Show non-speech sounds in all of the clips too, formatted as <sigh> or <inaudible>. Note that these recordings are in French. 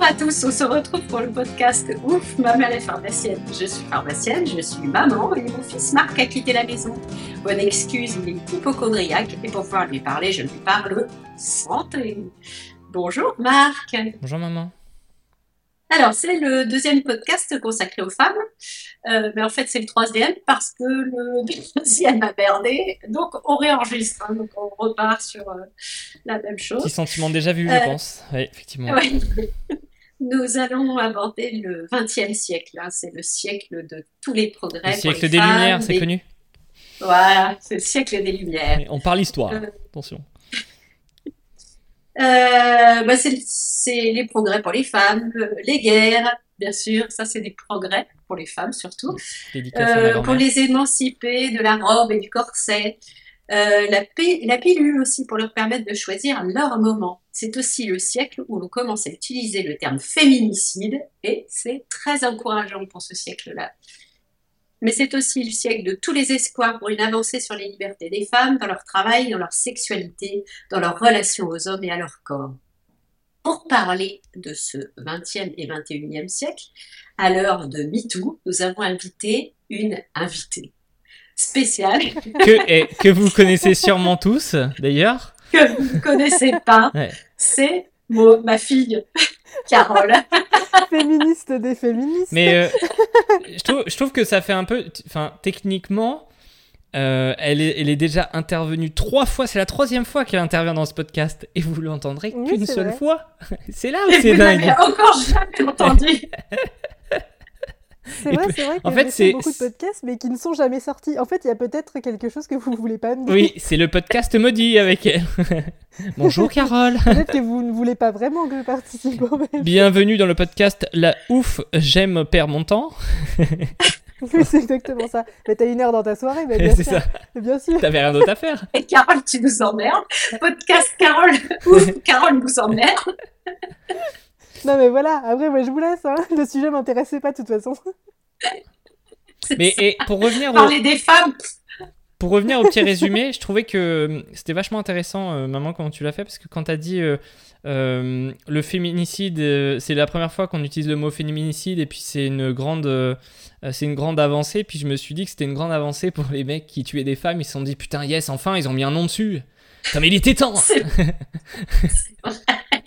à tous, on se retrouve pour le podcast Ouf, ma mère est pharmacienne. Je suis pharmacienne, je suis maman et mon fils Marc a quitté la maison. Bonne excuse, il est hypochondriaque et pour pouvoir lui parler, je lui parle santé. Bonjour Marc. Bonjour maman. Alors, c'est le deuxième podcast consacré aux femmes. Euh, mais en fait, c'est le troisième parce que le <laughs> deuxième a merdé. Donc, on réenregistre. Hein. donc, on repart sur euh, la même chose. Petit sentiment déjà vu, je Euh, pense. Oui, effectivement. Ouais. <laughs> Nous allons aborder le XXe siècle. hein. C'est le siècle de tous les progrès. Le siècle des femmes, Lumières, c'est des- connu. Voilà, c'est le siècle des Lumières. Mais On parle histoire. Euh, Attention. Euh, bah, c'est les progrès pour les femmes, le- les guerres, bien sûr, ça c'est des progrès pour les femmes surtout. Euh, pour les émanciper de la robe et du corset. Euh, la, la pilule aussi pour leur permettre de choisir leur moment. C'est aussi le siècle où l'on commence à utiliser le terme féminicide et c'est très encourageant pour ce siècle-là. Mais c'est aussi le siècle de tous les espoirs pour une avancée sur les libertés des femmes, dans leur travail, dans leur sexualité, dans leur relation aux hommes et à leur corps. Pour parler de ce 20e et 21e siècle, à l'heure de MeToo, nous avons invité une invitée spéciale que, et, que vous connaissez sûrement tous, d'ailleurs. que vous ne connaissez pas. Ouais. C'est ma fille, Carole. féministe des féministes. Mais euh, je, trouve, je trouve que ça fait un peu. Enfin, techniquement, euh, elle, est, elle est déjà intervenue trois fois. C'est la troisième fois qu'elle intervient dans ce podcast. Et vous l'entendrez Oui, qu'une seule vrai. fois. <laughs> C'est là où c'est dingue. encore jamais entendu. <laughs> C'est vrai, c'est vrai que en fait, j'ai c'est- beaucoup de podcasts, mais qui ne sont jamais sortis. En fait, il y a peut-être quelque chose que vous ne voulez pas me dire. Oui, c'est le podcast maudit avec elle. <laughs> Bonjour Carole. Peut-être que vous ne voulez pas vraiment que je participe. Bienvenue dans le podcast La Ouf, j'aime perdre mon temps. <laughs> Oui, c'est exactement ça. Mais t'as une heure dans ta soirée, mais bien <laughs> C'est sûr. ça. Bien sûr. T'avais rien d'autre à faire. Et Carole, tu nous emmerdes. Podcast Carole, ouf, Carole nous emmerde. Non, mais voilà. Après, moi, je vous laisse. hein. Le sujet m'intéressait pas de toute façon. <laughs> Mais et pour revenir au, Parler des femmes, Pour revenir au petit résumé, je trouvais que euh, c'était vachement intéressant, euh, maman, comment tu l'as fait, parce que quand tu as dit euh, euh, le féminicide, euh, c'est la première fois qu'on utilise le mot féminicide, et puis c'est une grande, c'est une grande avancée. Puis je me suis dit que c'était une grande avancée pour les mecs qui tuaient des femmes. Ils se sont dit putain yes, enfin ils ont mis un nom dessus. Putain mais il était temps. <laughs>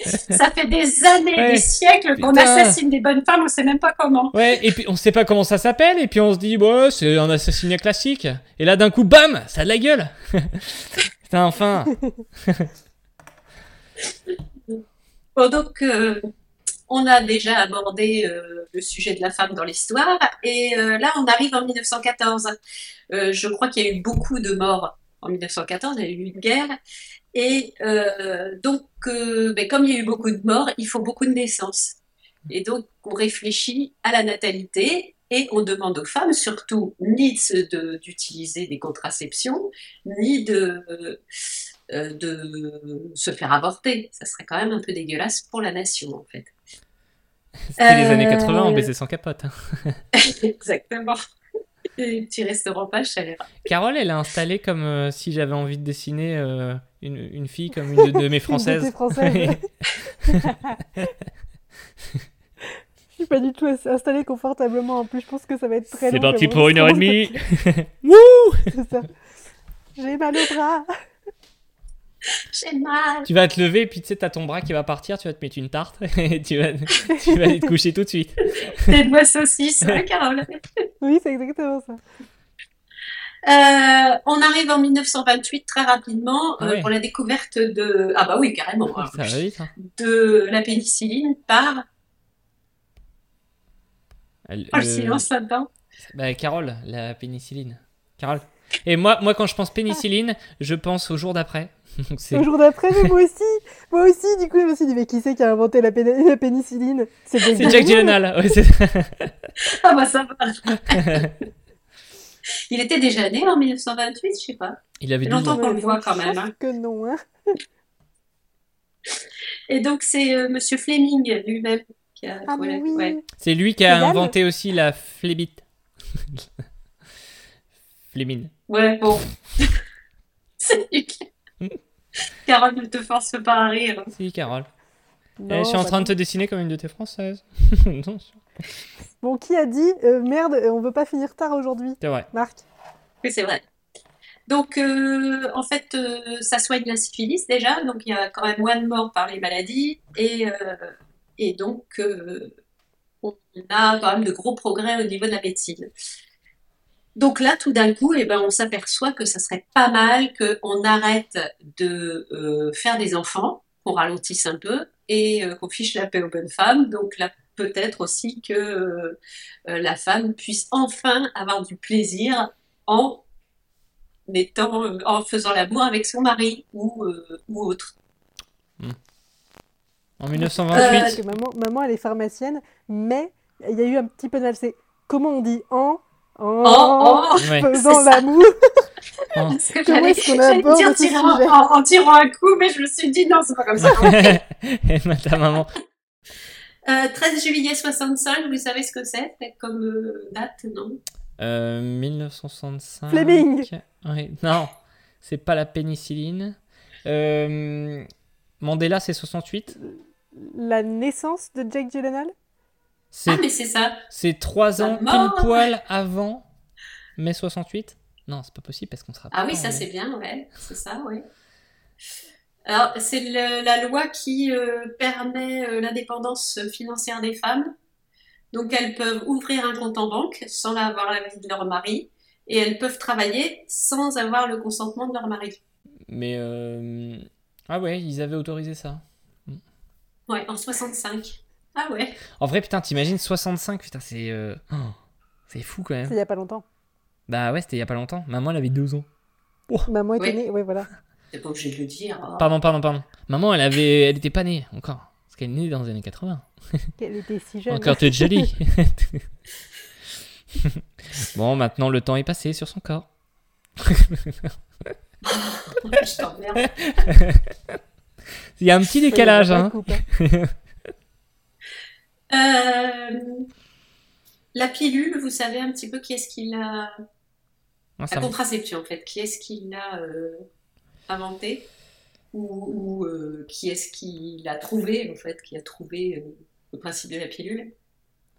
<laughs> Ça fait des années, Ouais. des siècles qu'on assassine des bonnes femmes, on sait même pas comment. Ouais, et puis on sait pas comment ça s'appelle, et puis on se dit, ouais, c'est un assassinat classique. Et là d'un coup, bam, ça a de la gueule. <laughs> putain, enfin. <laughs> Bon, donc, euh, on a déjà abordé euh, le sujet de la femme dans l'histoire, et euh, là, on arrive en 1914. Euh, je crois qu'il y a eu beaucoup de morts en 1914, il y a eu une guerre, et euh, donc, euh, ben, comme il y a eu beaucoup de morts, il faut beaucoup de naissances. Et donc, on réfléchit à la natalité, et on demande aux femmes, surtout, ni de- d'utiliser des contraceptions, ni de euh, de se faire avorter. Ça serait quand même un peu dégueulasse pour la nation, en fait. C'était les années Euh, 80, on baisait sans capote. hein. <laughs> Exactement. <laughs> Les petits restaurants pas chers. Carole, elle a installé comme euh, si j'avais envie de dessiner euh, une, une fille comme une de, <laughs> de mes françaises. françaises. <laughs> Je suis pas du tout installée confortablement. En plus, je pense que ça va être très long. C'est parti pour une heure et demie. Wouh. J'ai mal au bras. J'ai mal. Tu vas te lever, puis tu sais, t'as ton bras qui va partir, tu vas te mettre une tarte, <laughs> et tu vas, tu vas aller te coucher tout de suite. Des doigts saucisses, hein, Carole. Oui, c'est exactement ça. Euh, on arrive en 1928 très rapidement Ah euh, pour la découverte de ah bah oui carrément hein, Ça va vite. hein. de la pénicilline par Elle- oh, le euh, silence là-dedans bah, Carole, la pénicilline. Carole. Et moi, moi, quand je pense pénicilline, je pense au jour d'après. <laughs> Le jour d'après, mais moi aussi. Moi aussi, du coup, je me suis dit, mais qui c'est qui a inventé la, péni- la pénicilline? C'est Jack Gyllenhaal. Ouais, <laughs> ah bah ça va <laughs> il était déjà né en 1928 je sais pas Il avait fait 12 longtemps qu'on le voit quand même, hein. que non, hein. et donc c'est euh, Monsieur Fleming lui-même qui a Ah, la- oui. ouais. C'est lui qui a inventé aussi la flébite. Flémine. Ouais, bon. <laughs> C'est nul. <laughs> Carole, ne te force pas à rire. Si, Carole. Non, Eh, je suis en bah train de te dessiner comme une de tes françaises. <laughs> Non, Bon, qui a dit euh, merde, euh, on veut pas finir tard aujourd'hui c'est vrai. Marc Oui, c'est vrai. Donc, euh, en fait, euh, ça soigne la syphilis déjà, donc il y a quand même moins de morts par les maladies, et, euh, et donc euh, on a quand même de gros progrès au niveau de la médecine. Donc là, tout d'un coup, eh ben, on s'aperçoit que ça serait pas mal qu'on arrête de euh, faire des enfants, qu'on ralentisse un peu, et euh, qu'on fiche la paix aux bonnes femmes. Donc là, peut-être aussi que euh, la femme puisse enfin avoir du plaisir en étant, euh, en faisant l'amour avec son mari ou, euh, ou autre. En Euh, 1928, Parce que maman, maman, elle est pharmacienne, mais il y a eu un petit peu de mal. C'est comment on dit en en, En- en- Ouais. faisant l'amour. <laughs> Parce que Comment j'allais est-ce qu'on aborde dire ce tirer en, sujet en- en tirant un coup, mais je me suis dit non, c'est pas comme ça. <laughs> Et ta maman. Euh, 13 juillet 65, vous savez ce que c'est? Comme euh, date, non? Euh, 1965. Fleming. Ouais, Non, c'est pas la pénicilline. Euh, Mandela, c'est 68. La naissance de Jake Gyllenhaal? Ah, mais c'est ça. c'est 3 La ans pile poil avant mai 68. Non, c'est pas possible parce qu'on sera Ah pas oui, ça c'est bien, ouais, c'est ça, ouais. Alors, c'est la loi qui euh, permet euh, l'indépendance financière des femmes. Donc, elles peuvent ouvrir un compte en banque sans avoir l'avis de leur mari et elles peuvent travailler sans avoir le consentement de leur mari. Mais euh, ah ouais, ils avaient autorisé ça. Ouais, en 65. Ah ouais. En vrai, putain, t'imagines 65, putain, c'est euh, oh, c'est fou quand C'est même. il y a pas longtemps. Bah ouais, c'était il y a pas longtemps. Maman, elle avait 12 ans. Maman était Oui. née, ouais, voilà. T'es pas obligé de le dire. hein. <laughs> Pardon, pardon, pardon. Maman, elle avait, elle était pas née encore. Parce qu'elle est née dans les années 80. <laughs> Elle était si jeune. Encore toute jolie. <laughs> bon, maintenant le temps est passé sur son corps. Je t'emmerde. Il y a un petit décalage, hein. coupe, hein. Euh, la pilule, vous savez un petit peu qui est-ce qui l'a Non, La contraception, en fait, qui est-ce qui l'a euh, inventé ou, ou, euh, qui est-ce qui l'a trouvé, en fait, qui a trouvé euh, le principe de la pilule?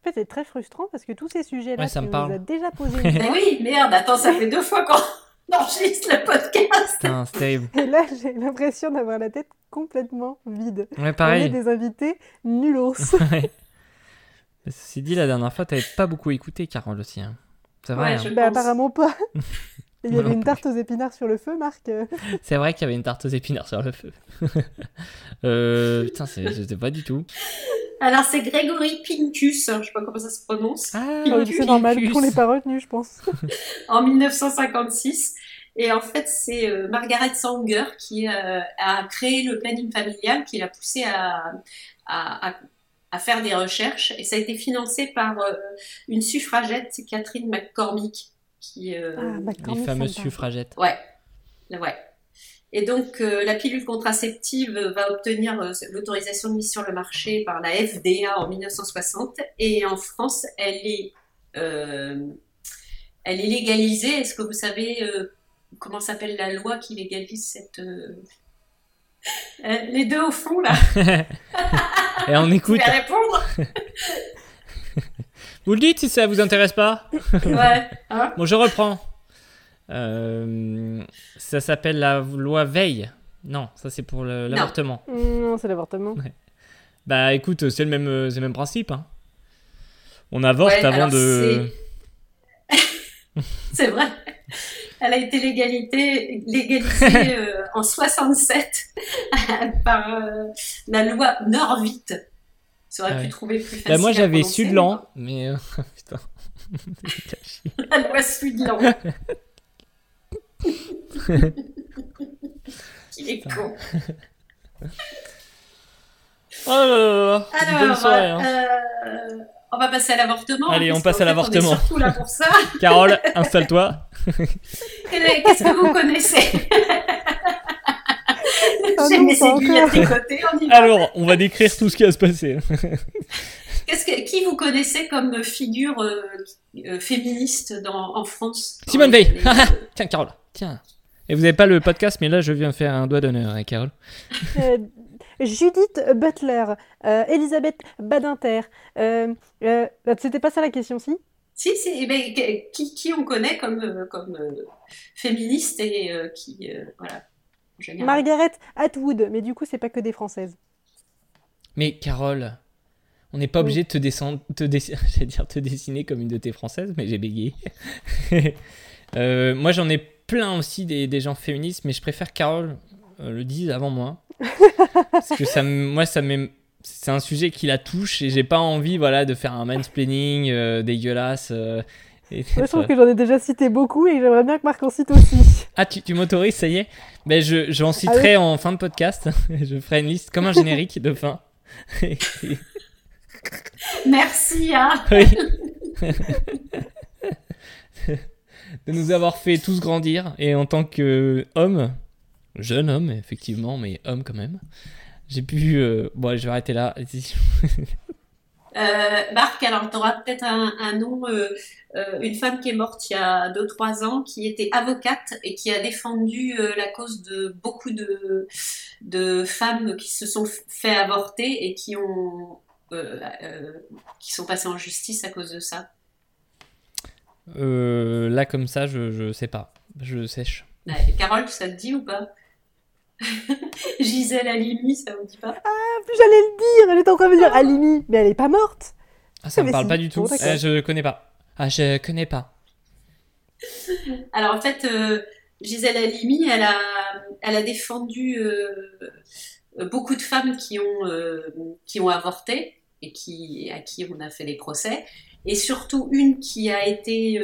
En fait, c'est très frustrant parce que tous ces sujets-là, Ouais, ça tu me nous parle. as déjà <laughs> une Eh fois. oui, merde, attends, ça fait deux fois qu'on <laughs> enregistre le podcast. Putain, c'est terrible. Et là, j'ai l'impression d'avoir la tête complètement vide. Ouais, On est pareil. des invités nulos. <laughs> Ouais. Ceci dit, la dernière fois, t'avais pas beaucoup écouté, Carole aussi. hein. C'est vrai. Ouais, hein. bah, apparemment pas. <laughs> Il y avait non une tarte aux épinards sur le feu, Marc. <laughs> C'est vrai qu'il y avait une tarte aux épinards sur le feu. <laughs> euh, putain, je sais pas du tout. Alors, c'est Grégory Pincus, je sais pas comment ça se prononce, Ah, oui, c'est normal, Pincus. on n'est pas retenus, je pense. en 1956. Et en fait, c'est euh, Margaret Sanger qui euh, a créé le planning familial, qui l'a poussé à, à, à- à faire des recherches. Et ça a été financé par euh, une suffragette, c'est Catherine McCormick, qui... euh, Ah, Les McCormick, ça fameuses suffragettes. Ouais, ouais. Et donc, euh, la pilule contraceptive va obtenir euh, l'autorisation de mise sur le marché par la FDA en 1960. Et en France, elle est, euh, elle est légalisée. Est-ce que vous savez euh, comment s'appelle la loi qui légalise cette... euh, les deux au fond, là, <laughs> Et on écoute. pouvez répondre <laughs> Vous le dites si ça vous intéresse pas Ouais, hein Bon, je reprends. Euh, ça s'appelle la loi Veille. Non, ça c'est pour Non. l'avortement. Non, c'est l'avortement. Bah écoute, c'est le même, euh, c'est le même principe. hein. On avorte Ouais, avant de. C'est <laughs> vrai. Elle a été légalité, légalisée <laughs> euh, en 67 <laughs> par euh, la loi Norvit. Ça aurait Ah pu ouais. trouver plus facile. Bah moi j'avais Sudlan, mais euh, <laughs> putain. mais- La loi Sudlan. Il est con. Oh là là là. Bonne Alors, soirée. hein. Euh, on va passer à l'avortement. Allez, on passe à l'avortement. On est surtout là pour ça. <laughs> Carole, installe-toi. Qu'est-ce que vous connaissez? Ah J'ai mes aiguilles à tricoter, on y va. Alors, on va décrire tout ce qui va se passer. <laughs> Qu'est-ce que, qui vous connaissez comme figure euh, euh, féministe dans, en France? Simone Veil. <laughs> Tiens, Carole, tiens. Et vous n'avez pas le podcast, mais là je viens faire un doigt d'honneur, hein, Carole. Judith Butler, euh, Elisabeth Badinter. Euh, euh, C'était pas ça la question, si? Si, si, eh ben, qui, qui on connaît comme, comme euh, féministe et euh, qui. euh, voilà. Margaret Atwood, mais du coup, c'est pas que des françaises. Mais Carole, on n'est pas obligé de te, descendre, te, dess- <laughs> j'allais dire te dessiner comme une de tes françaises, mais j'ai bégayé. <laughs> Euh, moi, j'en ai plein aussi des, des gens féministes, mais je préfère que Carole euh, le dise avant moi. Parce que ça, moi, ça m'est- c'est un sujet qui la touche et j'ai pas envie voilà, de faire un mansplaining euh, dégueulasse. euh, et je trouve <laughs> que j'en ai déjà cité beaucoup et j'aimerais bien que Marc en cite aussi. Ah, tu, tu m'autorises, ça y est ben, je, J'en citerai en fin de podcast. <laughs> je ferai une liste comme un générique de fin. <laughs> Merci, hein. Oui. de nous avoir fait tous grandir et en tant que homme, jeune homme effectivement, mais homme quand même, j'ai pu. euh, Bon, je vais arrêter là. <laughs> Euh, Marc, alors tu auras peut-être un, un nom, euh, euh, une femme qui est morte il y a 2-3 ans, qui était avocate et qui a défendu la cause de beaucoup de, de femmes qui se sont fait avorter et qui ont qui sont passées en justice à cause de ça. Là comme ça, je, je sais pas, je sèche. Ouais, Carole, ça te dit ou pas? <laughs> Gisèle Halimi, ça vous dit pas? En plus, j'allais le dire, elle était en train de me dire Alimi, mais elle est pas morte. Ah, ça Ah, me parle si. pas du tout. Euh, je connais pas. Ah, je connais pas. <laughs> Alors en fait, euh, Gisèle Halimi, elle a, elle a défendu euh, beaucoup de femmes qui ont, euh, qui ont avorté et qui, à qui on a fait des procès, et surtout une qui a été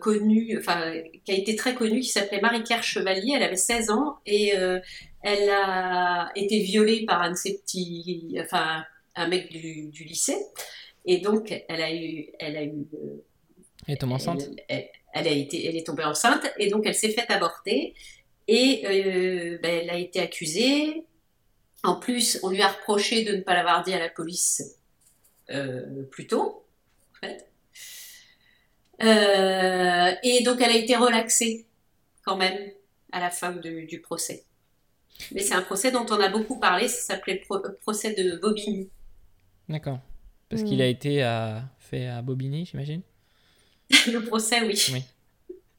connue, enfin qui a été très connue, qui s'appelait Marie-Claire Chevalier. Elle avait 16 ans et euh, elle a été violée par un de ses petits, enfin un mec du, du lycée, et donc elle a eu, elle a eu euh, Elle tombe enceinte? elle, elle- elle a été, elle est tombée enceinte et donc elle s'est faite avorter et euh, ben, elle a été accusée. En plus, on lui a reproché de ne pas l'avoir dit à la police euh, plus tôt, en fait. Euh, et donc elle a été relaxée quand même à la fin du, du procès. Mais c'est un procès dont on a beaucoup parlé, ça s'appelait le pro- procès de Bobigny. D'accord. Parce Hmm. qu'il a été à- fait à Bobigny, j'imagine? <laughs> Le procès, oui. Oui.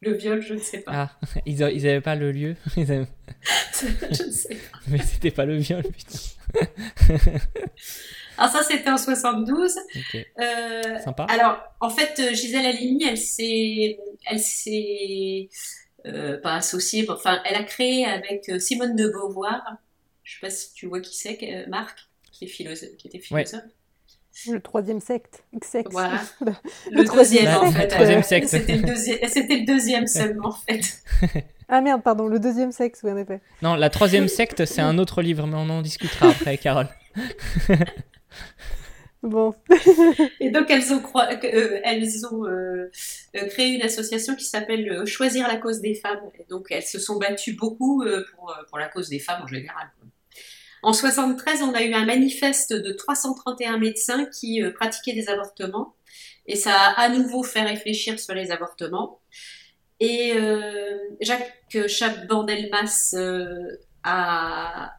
Le viol, je ne sais pas. Ah, <laughs> ils, a- ils avaient pas le lieu? <laughs> Ils avaient- je ne sais pas. Mais c'était pas le viol, putain. Alors ça, c'était en 72. Ok, Euh, sympa. alors, en fait, euh, Gisèle Halimi, elle s'est, elle s'est euh, pas associée, mais enfin, elle a créé avec Simone de Beauvoir. Je sais pas si tu vois qui c'est, euh, Marc, qui est philosophe, qui était philosophe. Le troisième secte, X-sex. Voilà. <laughs> Le Le troisième deuxième, en fait. Troisième euh, secte. C'était le deuxième, c'était le deuxième seulement, en fait. <laughs> Ah merde, pardon, le deuxième sexe, oui, en effet. Non, la troisième secte, c'est un autre livre, mais on en discutera après, Carole. <laughs> Bon, Et donc elles ont, euh, euh, euh, créé une association qui s'appelle Choisir la cause des femmes. Et donc elles se sont battues beaucoup pour, la cause des femmes en général. En 73, on a eu un manifeste de 331 médecins qui pratiquaient des avortements. Et ça a à nouveau fait réfléchir sur les avortements. Et Jacques Chaban-Delmas a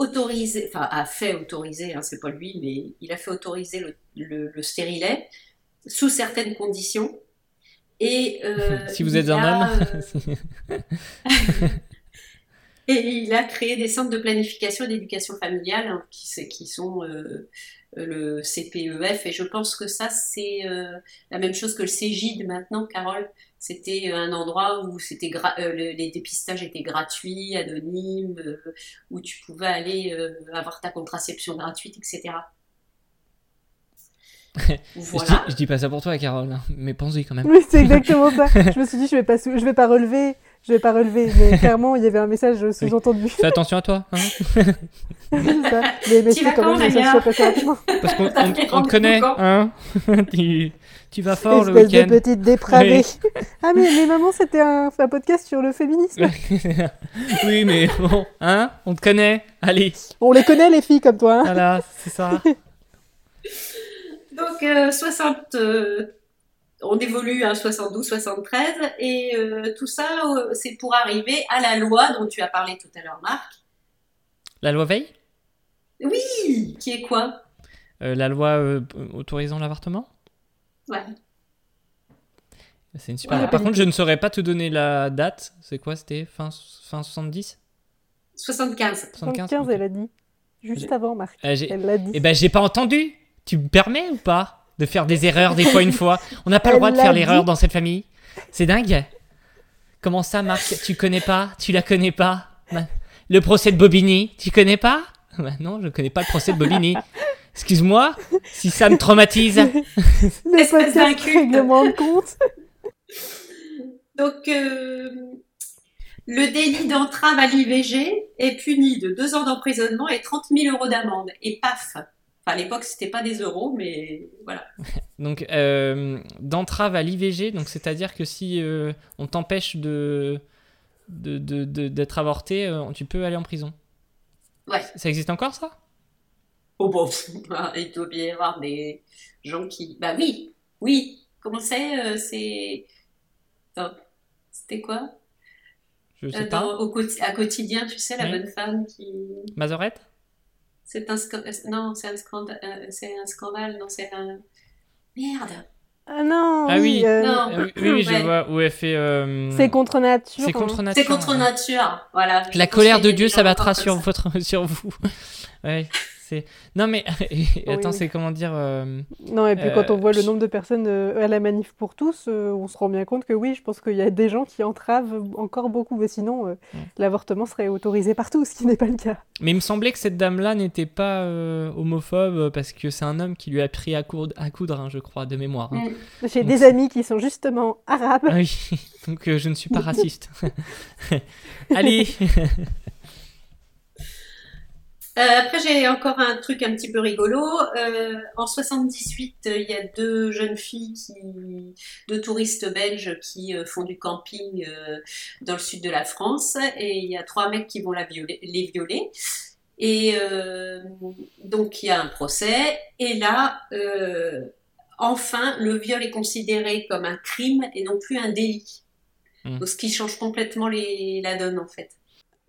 autorisé, enfin a fait autoriser, hein, c'est pas lui, mais il a fait autoriser le, le- le stérilet sous certaines conditions. Et euh, <laughs> si vous êtes un a, homme. euh, <laughs> <laughs> et il a créé des centres de planification et d'éducation familiale hein, qui sont euh, le CPEF. Et je pense que ça, c'est euh, la même chose que le CGID maintenant, Carole. C'était un endroit où c'était gra- euh, le- les dépistages étaient gratuits, anonymes, euh, où tu pouvais aller euh, avoir ta contraception gratuite, etc. <laughs> Je, dis, je dis pas ça pour toi, Carole, hein, mais pensez quand même. oui, c'est exactement <laughs> ça. Je me suis dit, je vais pas, sou- je vais pas relever, je vais pas relever, mais <laughs> clairement, il y avait un message sous-entendu. Fais attention à toi, hein, <laughs> ça. Mais messieurs, vas quand même, ça rapidement. <laughs> parce qu'on on- te connaît, hein tu, tu vas fort le Espèce de week-end. petite dépravée. ah, mais, mais maman, c'était un, un podcast sur le féminisme. oui, mais bon, hein On te connaît. Allez, On les connaît, les filles, comme toi. hein. voilà, c'est ça. Donc, euh, 60, euh, on évolue à 72, 73, et euh, tout ça, euh, c'est pour arriver à la loi dont tu as parlé tout à l'heure, Marc. La loi Veil? Oui, qui est quoi? Euh, La loi euh, autorisant l'avortement? Ouais. C'est une super. Ouais, Par contre, je ne saurais pas te donner la date. C'est quoi? C'était fin, fin 70 75. 75 75, ok. elle a dit. Juste avant, Marc. Euh, j'ai- Elle l'a dit. Eh ben, j'ai pas entendu. Tu me permets ou pas? De faire des erreurs des fois une fois On n'a pas le droit de faire l'erreur dans cette famille. C'est dingue. Comment ça, Marc Tu connais pas? Tu la connais pas? Bah, Le procès de Bobigny, tu connais pas? Bah Non, je connais pas le procès de Bobigny. Excuse-moi si ça me traumatise. <laughs> Podcasts d'inculte. règlement de compte. Donc, euh, le délit d'entrave à l'IVG est puni de deux ans d'emprisonnement et 30 000 euros d'amende. Et paf Enfin, à l'époque, c'était pas des euros, mais voilà. <laughs> Donc, euh, d'entrave à l'IVG, donc c'est-à-dire que si euh, on t'empêche de de- de- de- d'être avorté, euh, tu peux aller en prison. Ouais. Ça existe encore, ça? Oh bon, <laughs> il doit bien y avoir des gens qui... Bah oui, oui. Comment c'est C'est... C'était quoi? Je sais dans- pas. au À quotidien, tu sais, la Oui. bonne femme qui... Mazorette C'est un scandale. Non, c'est un scandale. c'est un scandale. Non, c'est un. Merde. Ah non, Ah oui. euh, Non. Ah oui, oui, oui, je Ouais. vois où elle fait. euh, C'est contre nature. C'est contre hein. nature. C'est contre nature. Voilà. La colère de Dieu s'abattra sur votre <laughs> sur vous. Ouais, c'est non mais <laughs> attends, oui. c'est comment dire euh, Non, et puis quand Euh, on voit le je- nombre de personnes euh, à la manif pour tous, euh, on se rend bien compte que oui, je pense qu'il y a des gens qui entravent encore beaucoup. Mais sinon, euh, Ouais. l'avortement serait autorisé partout, ce qui n'est pas le cas. Mais il me semblait que cette dame-là n'était pas euh, homophobe euh, parce que c'est un homme qui lui a appris à coudre, à coudre hein, je crois, de mémoire. hein. Mm. J'ai Donc des amis qui sont justement arabes. Ah oui, <laughs> donc euh, je ne suis pas raciste. <laughs> Allez, Euh, après, j'ai encore un truc un petit peu rigolo. Euh, en 78, euh, il y a deux jeunes filles, qui, deux touristes belges qui euh, font du camping euh, dans le sud de la France, et il y a trois mecs qui vont la violer, les violer. Et euh, donc, il y a un procès, et là, euh, enfin, le viol est considéré comme un crime et non plus un délit. Mm. Donc, ce qui change complètement les, la donne, en fait.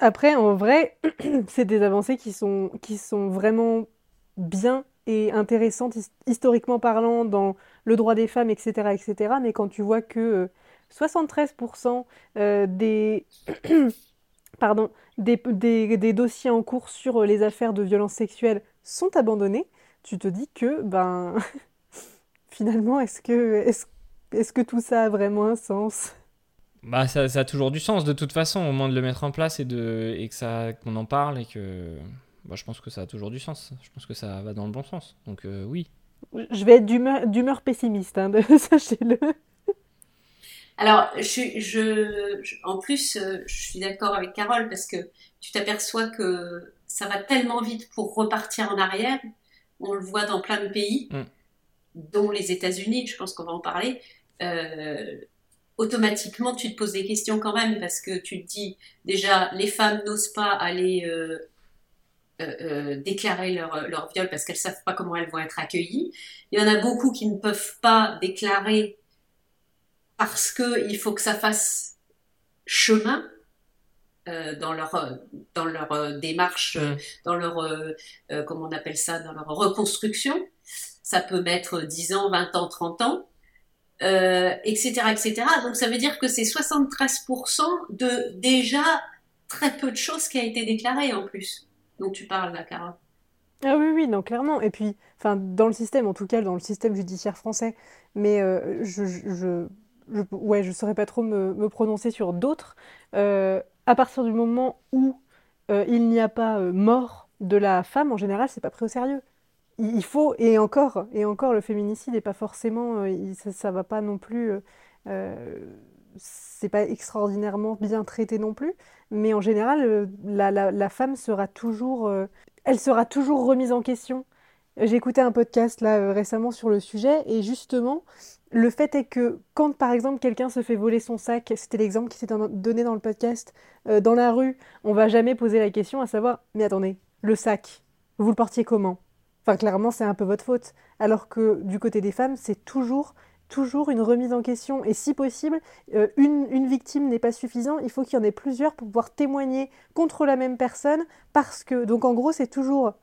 Après, en vrai, <clears throat> c'est des avancées qui sont, qui sont vraiment bien et intéressantes his- historiquement parlant dans le droit des femmes, etc., etc. Mais quand tu vois que euh, 73% euh, des, <clears throat> pardon, des, des dossiers en cours sur euh, les affaires de violences sexuelles sont abandonnés, tu te dis que, ben, <laughs> finalement, est-ce que, est-ce, est-ce que tout ça a vraiment un sens? Bah ça, ça a toujours du sens de toute façon, au moins de le mettre en place et de et que ça qu'on en parle et que bah, je pense que ça a toujours du sens. Je pense que ça va dans le bon sens. Donc euh, oui. Je vais être d'humeur, d'humeur pessimiste, hein, de- <laughs> sachez-le. Alors, je, je- en plus, euh, je suis d'accord avec Carole parce que tu t'aperçois que ça va tellement vite pour repartir en arrière. On le voit dans plein de pays, Mm. dont les États-Unis, je pense qu'on va en parler. Euh, automatiquement, tu te poses des questions quand même parce que tu te dis déjà, les femmes n'osent pas aller euh, euh, euh, déclarer leur, leur viol parce qu'elles savent pas comment elles vont être accueillies. Il y en a beaucoup qui ne peuvent pas déclarer parce que il faut que ça fasse chemin euh, dans leur dans leur démarche, euh, Mm. dans leur comment on appelle ça, dans leur reconstruction. Ça peut mettre 10 ans, 20 ans, 30 ans, euh, etc., etc. Donc ça veut dire que c'est 73% de déjà très peu de choses qui a été déclaré en plus. dont tu parles là, Carole. Ah oui, oui, non, clairement. Et puis, enfin, dans le système, en tout cas, dans le système judiciaire français, mais euh, je, je, je, ouais, je saurais pas trop me, prononcer sur d'autres. Euh, à partir du moment où il n'y a pas mort de la femme, en général, c'est pas pris au sérieux. Il, faut, et encore, et encore, le féminicide n'est pas forcément, euh, ça, va pas non plus, euh, euh, c'est pas extraordinairement bien traité non plus, mais en général, la, femme sera toujours elle sera toujours remise en question. J'ai écouté un podcast là récemment sur le sujet et justement, le fait est que quand par exemple quelqu'un se fait voler son sac, c'était l'exemple qui s'était donné dans le podcast, dans la rue, on va jamais poser la question à savoir, mais attendez, le sac, vous le portiez comment? Enfin, clairement, c'est un peu votre faute. Alors que du côté des femmes, c'est toujours, toujours une remise en question. Et si possible, euh, une, une victime n'est pas suffisant, il faut qu'il y en ait plusieurs pour pouvoir témoigner contre la même personne parce que, donc en gros, c'est toujours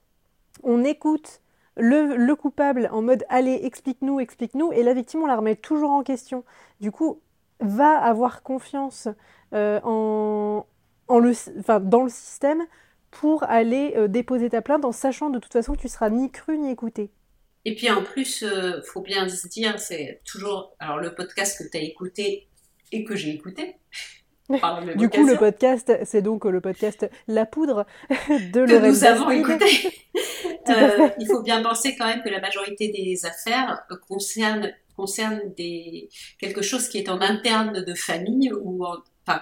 on écoute le, le coupable en mode allez, explique-nous, explique-nous, et la victime, on la remet toujours en question. Du coup, va avoir confiance euh, en, en le, enfin, dans le système pour aller euh, déposer ta plainte en sachant de toute façon que tu seras ni cru ni écouté. Et puis en plus, euh, faut bien se dire, c'est toujours alors le podcast que tu as écouté et que j'ai écouté. <laughs> Du coup, le podcast, c'est donc le podcast La Poudre <laughs> de que nous avons écouté. <laughs> Euh, il faut bien penser quand même que la majorité des affaires euh, concernent concernent des quelque chose qui est en interne de famille ou en- enfin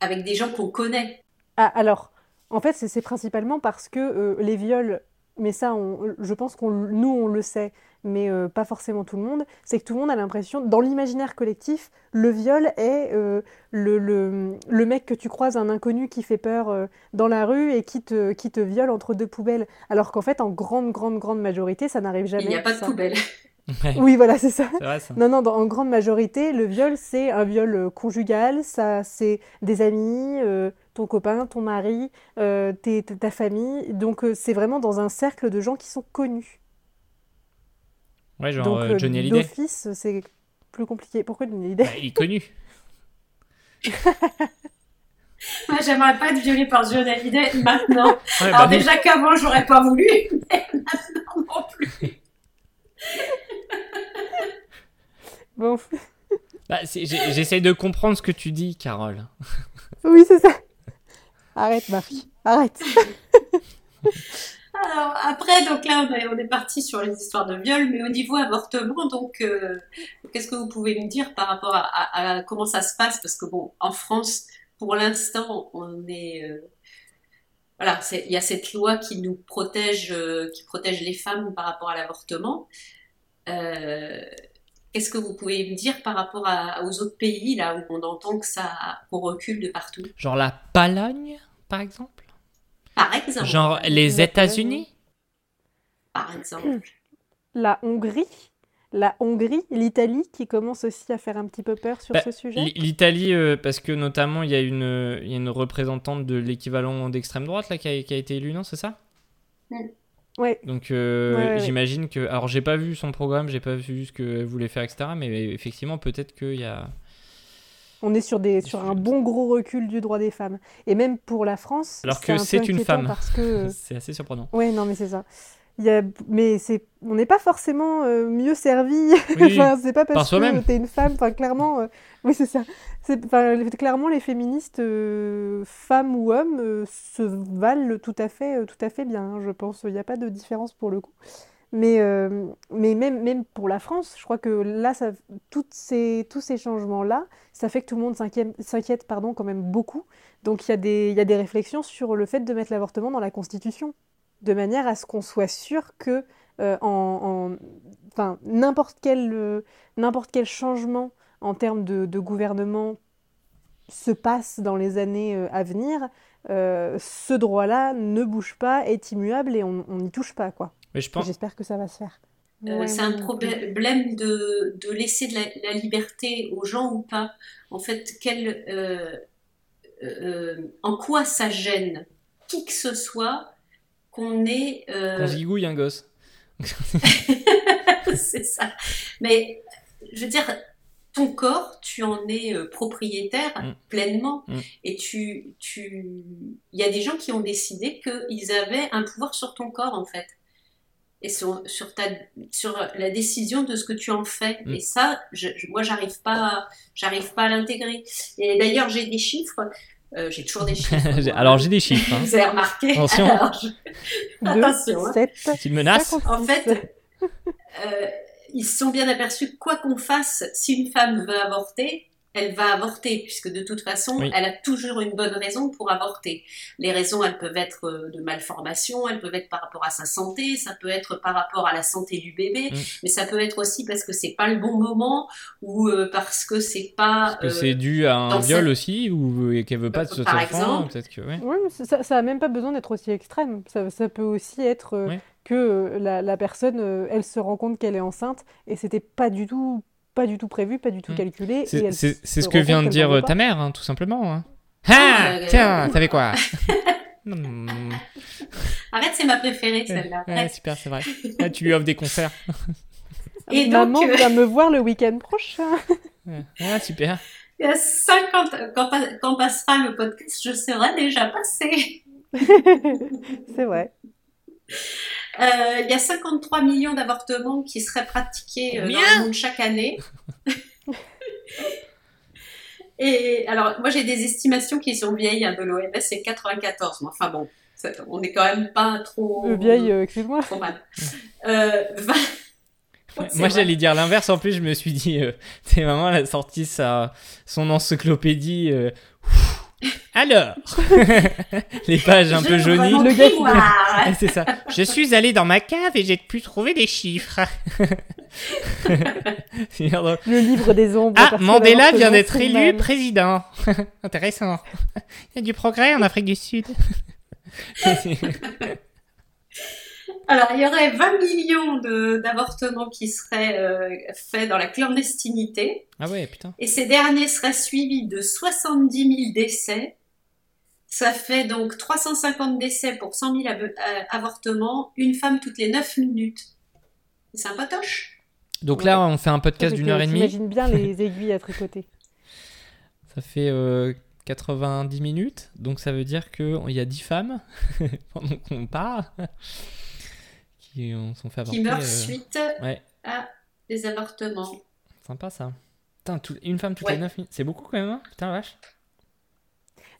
avec des gens qu'on connaît. Ah, alors, en fait, c'est principalement parce que euh, les viols, mais ça, on- je pense qu'on, nous, on le sait, mais euh, pas forcément tout le monde, c'est que tout le monde a l'impression, dans l'imaginaire collectif, le viol est euh, le, le, le mec que tu croises, un inconnu qui fait peur euh, dans la rue et qui te, qui te viole entre deux poubelles. Alors qu'en fait, en grande, grande, grande majorité, ça n'arrive jamais. Il n'y a pas de ça. poubelle. Ouais, Oui, voilà, c'est ça. c'est vrai ça. Non, non, dans- en grande majorité, le viol, c'est un viol euh, conjugal, ça, c'est des amis, euh, ton copain, ton mari, euh, ta ta famille. Donc, euh, c'est vraiment dans un cercle de gens qui sont connus. Ouais, genre Donc, Johnny Hallyday. d'office, c'est plus compliqué. Pourquoi Johnny Hallyday? Bah, il est connu. <laughs> Moi, j'aimerais pas être violée par Johnny Hallyday maintenant. Ouais, bah Alors déjà qu'avant, j'aurais pas voulu, mais maintenant non plus. Bon, <laughs> Bah, J'essaye de comprendre ce que tu dis, Carole. <laughs> oui, c'est ça. Arrête, Marie, arrête. <laughs> Alors après, donc là, on est, on est parti sur les histoires de viol, mais au niveau avortement, donc euh, qu'est-ce que vous pouvez me dire par rapport à, à- à comment ça se passe? Parce que bon, en France, pour l'instant, on est euh, voilà, il y a cette loi qui nous protège, euh, qui protège les femmes par rapport à l'avortement. Qu'est-ce que vous pouvez me dire par rapport à- aux autres pays là où on entend que ça, qu'on recule de partout? Genre la Pologne, par exemple? Par exemple. Genre les États-Unis? Par exemple. La Hongrie, la Hongrie, l'Italie qui commence aussi à faire un petit peu peur sur Bah, ce sujet? L'Italie, euh, parce que notamment il y a une, il y a une représentante de l'équivalent d'extrême droite là qui a, qui a été élue, non C'est ça? Ouais. Donc euh, Ouais, ouais, ouais. j'imagine que. Alors j'ai pas vu son programme, j'ai pas vu ce qu'elle voulait faire, etc. Mais effectivement, peut-être qu'il y a. On est sur, des, un bon gros recul du droit des femmes. Et même pour la France, Alors c'est que un c'est une femme. Parce que... <laughs> C'est assez surprenant. Ouais, non, mais c'est ça. Il y a... Mais c'est... on n'est pas forcément euh, mieux servi. <laughs> Oui, enfin, c'est pas par parce que t'es une femme. Enfin, clairement, euh, oui, c'est ça. Enfin, clairement, les féministes, euh, femmes ou hommes, se valent tout à fait, tout à fait bien, hein, je pense. Il n'y a pas de différence pour le coup. Mais, mais même, même pour la France, je crois que là, ça, toutes ces, tous ces changements-là, ça fait que tout le monde s'inquiète, s'inquiète pardon, quand même beaucoup. Donc il y a des, il y a des réflexions sur le fait de mettre l'avortement dans la Constitution, de manière à ce qu'on soit sûr que euh, en, en- enfin, n'importe quel, euh, n'importe quel changement en termes de, de gouvernement se passe dans les années euh, à venir, euh, ce droit-là ne bouge pas, est immuable et on n'y touche pas, quoi. Mais je. J'espère que ça va se faire. Euh, Ouais, c'est un problème de, de laisser de la, la liberté aux gens ou pas. En fait, quel, euh, euh, en quoi ça gêne qui que ce soit qu'on ait... euh, Qu'on zigouille un gosse. <laughs> c'est ça. Mais je veux dire, ton corps, tu en es euh, propriétaire Mm. pleinement. Mm. Et tu, tu, il y a des gens qui ont décidé qu'ils avaient un pouvoir sur ton corps en fait. Et sur, sur, ta, sur la décision de ce que tu en fais. Mm. Et ça, je, je- moi, j'arrive pas, j'arrive pas à l'intégrer. Et d'ailleurs, j'ai des chiffres. Euh, j'ai toujours des chiffres. <laughs> Alors j'ai des chiffres. hein. <laughs> Vous avez remarqué Attention. Alors, je- Deux, Attention, hein. sept, Tu me menaces en fait, euh, ils se sont bien aperçus que quoi qu'on fasse, si une femme veut avorter, elle va avorter, puisque de toute façon, Oui. elle a toujours une bonne raison pour avorter. Les raisons, elles peuvent être euh, de malformation, elles peuvent être par rapport à sa santé, ça peut être par rapport à la santé du bébé, Mm. mais ça peut être aussi parce que c'est pas le bon moment ou euh, parce que c'est pas. que euh, c'est dû à un viol cette- aussi ou et qu'elle veut pas de cet Par enfant exemple. Peut-être que ouais. Oui, mais ça, ça- a même pas besoin d'être aussi extrême. Ça, ça peut aussi être euh, que euh, la, la personne, euh, elle se rend compte qu'elle est enceinte et c'était pas du tout, pas du tout prévu, pas du tout Mm. calculé. C'est ce que vient de dire euh, pas. ta mère, hein, tout simplement. hein. Ah, Ah, tiens, t'avais quoi Hmm. <laughs> Arrête, c'est ma préférée celle-là. Ouais, super, c'est vrai. Ah, tu lui offres des concerts. Et Maman donc, euh, vient me voir le week-end prochain. <laughs> Ouais, Ah, super. il y a 50, quand, pa- quand passera le podcast, je serai déjà passé. <laughs> c'est vrai. Euh, il y a 53 millions d'avortements qui seraient pratiqués euh, dans le monde chaque année. <laughs> Et alors, moi j'ai des estimations qui sont vieilles hein, de l'OMS, c'est 94. Mais enfin bon, ça- on n'est quand même pas trop, Le vieille, euh, excuse-moi. trop mal. Euh, vingt- Ouais, c'est Moi, j'allais dire l'inverse. En plus, je me suis dit, euh, <laughs> c'est maman, elle a sorti sa, son encyclopédie. euh, Alors, <laughs> les pages un peu jaunies. Le gars. Ouais, c'est ça. Je suis allé dans ma cave et j'ai pu trouver des chiffres. <laughs> Le livre des ombres. ah, Mandela vient d'être élu mal. président. <laughs> Intéressant. Il y a du progrès en Afrique du Sud. Alors, il y aurait 20 millions d'avortements qui seraient euh, faits dans la clandestinité. ah ouais, putain. Et ces derniers seraient suivis de 70 000 décès. Ça fait donc 350 décès pour 100 000 ave- euh, avortements, une femme toutes les 9 minutes. C'est un potoche. Donc Ouais. là, on fait un podcast d'une heure et demie. J'imagine bien les <laughs> aiguilles à tricoter. Ça fait euh, 90 minutes. Donc ça veut dire qu'il y a 10 femmes, <laughs> pendant qu'on parle, qui sont fait avorter. qui meurent euh, suite Ouais, à des avortements. sympa ça. Putain, tout- une femme toutes Ouais. les 9 minutes. C'est beaucoup quand même, hein Putain, la vache.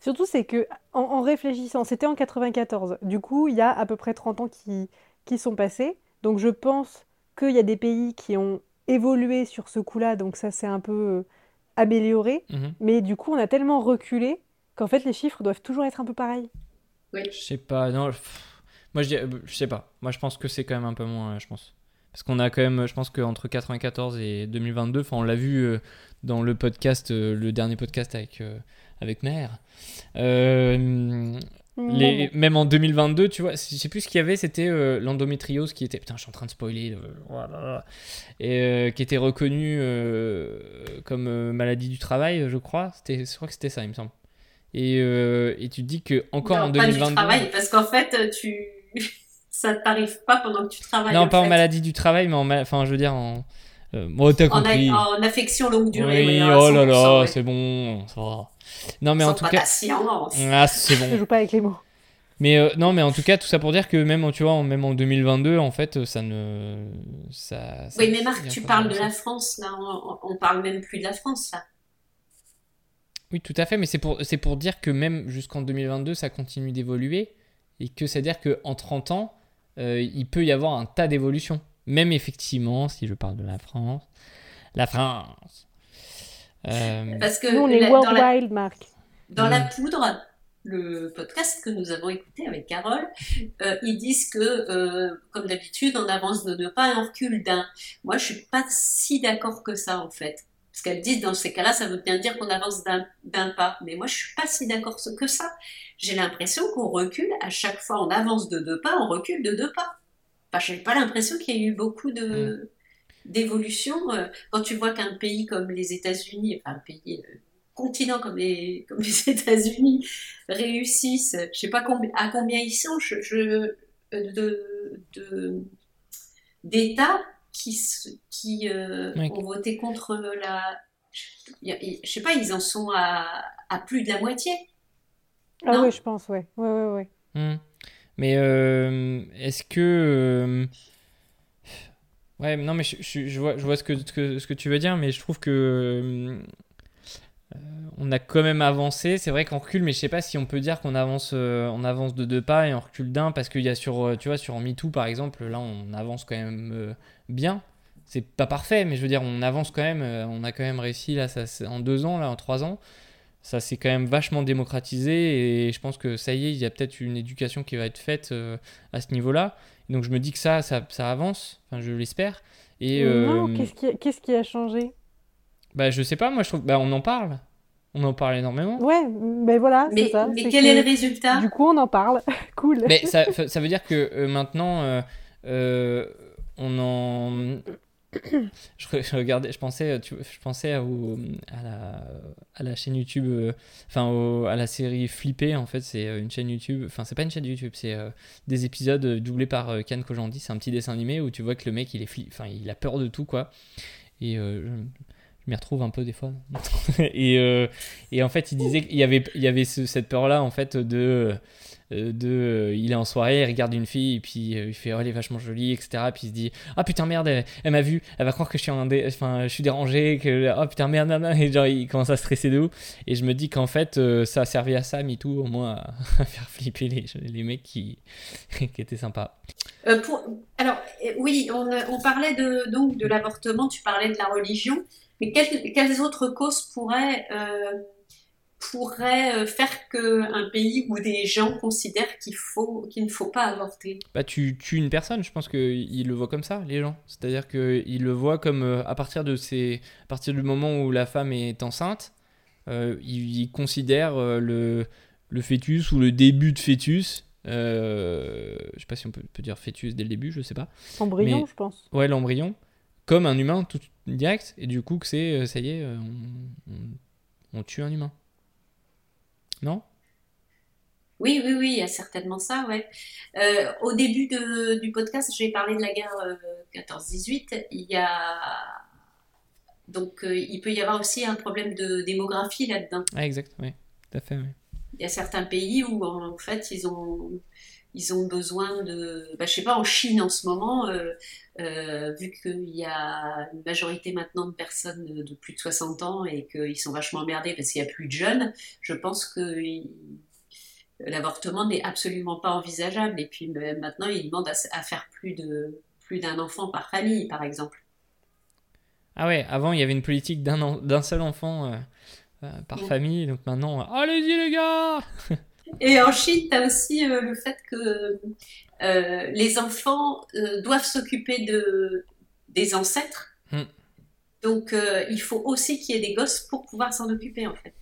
Surtout, c'est que en, en réfléchissant, c'était en 94. Du coup, il y a à peu près 30 ans qui, qui sont passés. Donc, je pense qu'il y a des pays qui ont évolué sur ce coup-là. Donc, ça s'est un peu euh, amélioré. Mhm. Mais du coup, on a tellement reculé qu'en fait, les chiffres doivent toujours être un peu pareils. Je sais pas, non. pff, Moi, je, dis- euh, je sais pas. Moi, je pense que c'est quand même un peu moins, euh, je pense. Parce qu'on a quand même, je pense qu'entre 94 et 2022, enfin, on l'a vu euh, dans le podcast, euh, le dernier podcast avec, euh, avec Mère. Euh, les, même en 2022, tu vois, je sais plus ce qu'il y avait, c'était euh, l'endométriose qui était. Putain, je suis en train de spoiler. euh, voilà. et euh, qui était reconnu euh, comme euh, maladie du travail, je crois. C'était, je crois que c'était ça, il me semble. Et, euh, et tu te dis que encore non, en pas 2022. du travail, parce qu'en fait, tu... <laughs> ça t'arrive pas pendant que tu travailles. Non, en pas en maladie du travail, mais en. ma- Enfin, je veux dire en. Euh, bon, t'as En, compris. a- en affection longue durée. oui, ouais, oh là 100%, là, ouais. c'est bon, ça va. Non, mais Sans en tout pas cas. science. Ah, c'est Je bon. joue pas avec les mots. Mais euh, non, mais en tout cas, tout ça pour dire que même, tu vois, même en 2022, en fait, ça ne. Ça, ça- Oui, mais Marc, tu parles de la France, là. On, on parle même plus de la France, là. Oui, tout à fait, mais c'est pour, c'est pour dire que même jusqu'en 2022, ça continue d'évoluer. Et que c'est-à-dire qu'en 30 ans, euh, il peut y avoir un tas d'évolutions. Même effectivement, si je parle de la France. La France. Euh, Parce que Nous, on est la- World dans, la, Wild, Marc. dans la Mm. poudre, le podcast que nous avons écouté avec Carole, euh, ils disent que, euh, comme d'habitude, on avance de deux pas et on recule d'un. Moi, je suis pas si d'accord que ça, en fait. Parce qu'elles disent, dans ces cas-là, ça veut bien dire qu'on avance d'un pas. Mais moi, je suis pas si d'accord que ça. J'ai l'impression qu'on recule à chaque fois. On avance de deux pas, on recule de deux pas. Enfin, j'ai pas l'impression qu'il y ait eu beaucoup de d'évolution. Euh, Quand tu vois qu'un pays comme les États-Unis, enfin un pays, euh, continent comme les <laughs> comme les États-Unis réussissent, je sais pas combien, à combien ils sont, je, je- euh, de- d'États qui euh, Ouais. ont voté contre la, je sais pas, ils en sont à, à plus de la moitié. Ah oui, je pense, ouais. Ouais, ouais, ouais. Hmm. Mais euh, est-ce que. euh, Ouais, non, mais je, je- je vois, je vois ce, que, ce, que, ce que tu veux dire, mais je trouve que. Euh, on a quand même avancé. C'est vrai qu'on recule, mais je sais pas si on peut dire qu'on avance, euh, on avance de deux pas et on recule d'un, parce qu'il y a sur, euh, tu vois, sur MeToo par exemple, là on avance quand même euh, bien. C'est pas parfait, mais je veux dire, on avance quand même. euh, on a quand même réussi là, ça, en deux ans, là, en trois ans. Ça s'est quand même vachement démocratisé et je pense que ça y est, il y a peut-être une éducation qui va être faite à ce niveau-là. Donc je me dis que ça, ça, ça avance, enfin je l'espère. Et Non, qu'est-ce qui, a- qu'est-ce qui a changé? Bah je sais pas, moi je trouve, bah on en parle, on en parle énormément. Ouais, mais voilà, c'est Mais, ça. mais c'est quel que est le résultat? Du coup, on en parle. <laughs> Cool. Mais ça, ça veut dire que euh, maintenant, euh, euh, on en, <coughs> je, regardais, je pensais, tu, je pensais à, la, à la chaîne YouTube, euh, enfin à la série Flippé en fait, c'est une chaîne YouTube, enfin c'est pas une chaîne YouTube, c'est euh, des épisodes doublés par Ken Kojandi, c'est un petit dessin animé où tu vois que le mec il est enfin il a peur de tout quoi, et je, je m'y retrouve un peu des fois. <laughs> et, et en fait il disait qu'il y avait, il y avait cette peur là en fait de euh, de euh, il est en soirée, il regarde une fille et puis euh, il fait oh elle est vachement jolie etc puis il se dit ah putain merde elle, m'a vu elle va croire que je suis enfin je suis dérangé que oh putain merde, et genre il commence à stresser de ouf. Et je me dis qu'en fait ça a servi à ça MeToo au moins <laughs> à, faire flipper les, les mecs qui, <laughs> qui étaient sympas. Alors oui on, on, parlait de donc de l'avortement tu parlais de la religion mais quelles, quelles autres causes pourraient pourrait euh, faire qu'un pays ou des gens considèrent qu'il faut qu'il ne faut pas avorter? Bah tu tues une personne, je pense qu'ils le voient comme ça, les gens. C'est-à-dire qu'ils le voient comme euh, à partir de ces, à partir du moment où la femme est enceinte, euh, ils, considèrent le, le fœtus ou le début de fœtus. Euh, je sais pas si on peut, dire fœtus dès le début, je sais pas. Embryon, je pense. Ouais, l'embryon, comme un humain tout direct, et du coup que c'est, ça y est, on tue un humain. Non? Oui, oui, oui, il y a certainement ça, ouais. Euh, au début du podcast, j'ai parlé de la guerre 14-18. Euh, il y a donc euh, il peut y avoir aussi un problème de démographie là-dedans. Ah, exact, oui, tout à fait, oui. Il y a certains pays où en fait ils ont ils ont besoin de, bah, je sais pas, en Chine en ce moment, vu qu'il y a une majorité maintenant de personnes de, plus de 60 ans et qu'ils sont vachement emmerdés parce qu'il n'y a plus de jeunes, je pense que l'avortement n'est absolument pas envisageable. Et puis maintenant, ils demandent à, faire plus de plus d'un enfant par famille, par exemple. Ah ouais, avant il y avait une politique d'un seul enfant euh, euh, par famille, donc maintenant, allez-y les gars <laughs> Et en Chine, tu as aussi euh, le fait que les enfants doivent s'occuper de, des ancêtres. Hmm. Donc il faut aussi qu'il y ait des gosses pour pouvoir s'en occuper en fait.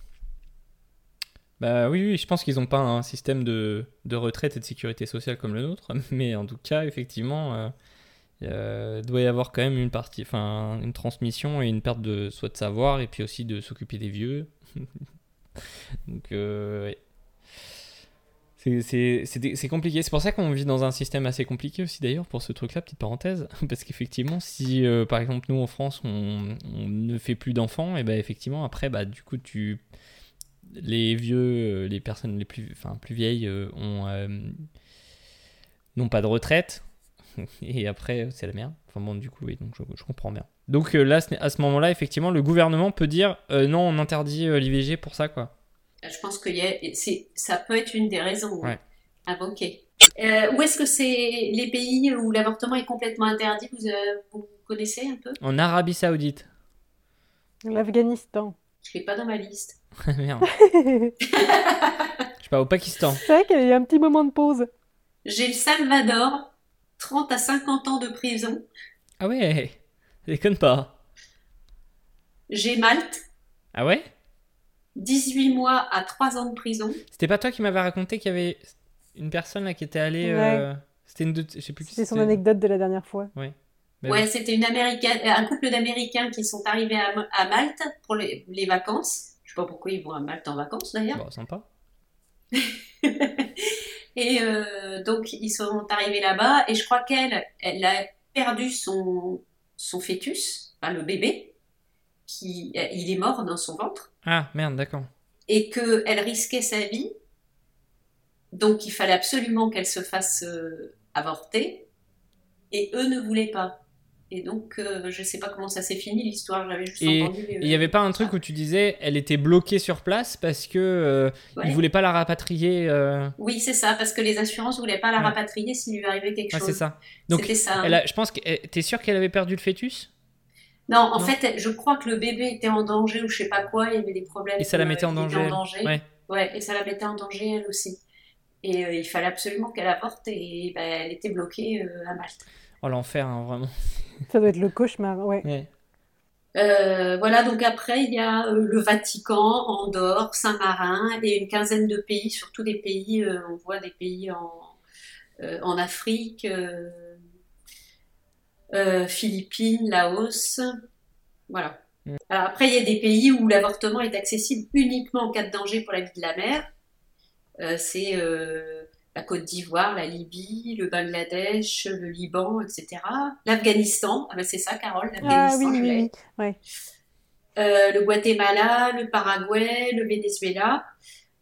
Bah oui, oui je pense qu'ils n'ont pas un système de, de, retraite et de sécurité sociale comme le nôtre, <laughs> mais en tout cas, effectivement, il euh, doit y avoir quand même une partie, enfin, une transmission et une perte de soit de savoir et puis aussi de s'occuper des vieux. <laughs> Donc, euh, c'est compliqué. C'est pour ça qu'on vit dans un système assez compliqué aussi d'ailleurs pour ce truc-là, petite parenthèse. <laughs> Parce qu'effectivement, si euh, par exemple nous en France on, ne fait plus d'enfants, et ben effectivement après, bah, du coup tu les vieux, euh, les personnes les plus, enfin, plus vieilles euh, ont n'ont pas de retraite. <laughs> Et après, c'est la merde. Enfin bon, du coup, oui, donc je, comprends bien. Donc là, à ce moment-là, effectivement, le gouvernement peut dire non, on interdit l'IVG pour ça, quoi. Je pense que y a, ça peut être une des raisons ouais. invoquées. où est-ce que c'est les pays où l'avortement est complètement interdit vous, vous connaissez un peu? En Arabie Saoudite. L'Afghanistan. Je l'ai pas dans ma liste. <laughs> Merde. <laughs> Je sais pas, au Pakistan. C'est vrai qu'il y a un petit moment de pause. J'ai le Salvador, 30 à 50 ans de prison. Ah ouais, déconne pas. J'ai Malte. Ah ouais? 18 mois à 3 ans de prison. C'était pas toi qui m'avais raconté qu'il y avait une personne là qui était allée. Euh, c'était une je sais plus. C'était son anecdote de la dernière fois. Ouais. ouais, c'était une américaine, un couple d'Américains qui sont arrivés à, Malte pour les, les vacances sais pas pourquoi ils vont à Malte en vacances d'ailleurs. Bon, sympa. <laughs> et euh, donc ils sont arrivés là-bas et je crois qu'elle, elle a perdu son, son fœtus, enfin, le bébé, qui, il est mort dans son ventre. Ah merde, d'accord. Et qu'elle risquait sa vie, donc il fallait absolument qu'elle se fasse euh, avorter, et eux ne voulaient pas. Et donc, euh, je ne sais pas comment ça s'est fini l'histoire. J'avais juste entendu. Il n'y avait pas un truc où tu disais, elle était bloquée sur place parce que euh, ne voulaient pas la rapatrier. Euh oui, c'est ça, parce que les assurances voulaient pas la rapatrier s'il lui arrivait quelque chose. c'est ça. Donc, ça. Hein. je pense que es sûr qu'elle avait perdu le fœtus? Non, en fait, je crois que le bébé était en danger ou je sais pas quoi, il y avait des problèmes. Et ça la mettait en danger. Ouais. ouais. et ça la mettait en danger elle aussi. Et il fallait absolument qu'elle apporte et ben, elle était bloquée à Malte. Oh l'enfer, hein, vraiment. <laughs> Ça doit être le cauchemar, ouais. Euh, voilà, donc après, il y a euh, le Vatican, Andorre, Saint-Marin et une quinzaine de pays, surtout des pays, euh, on voit des pays en, en Afrique, euh, Philippines, Laos. Voilà. Mm. Alors après, il y a des pays où l'avortement est accessible uniquement en cas de danger pour la vie de la mère. Euh, c'est euh, la Côte d'Ivoire, la Libye, le Bangladesh, le Liban, etc. L'Afghanistan, ah ben c'est ça, Carole, Ah oui, l'Afghanistan, je oui, oui. Euh, le Guatemala, le Paraguay, le Venezuela.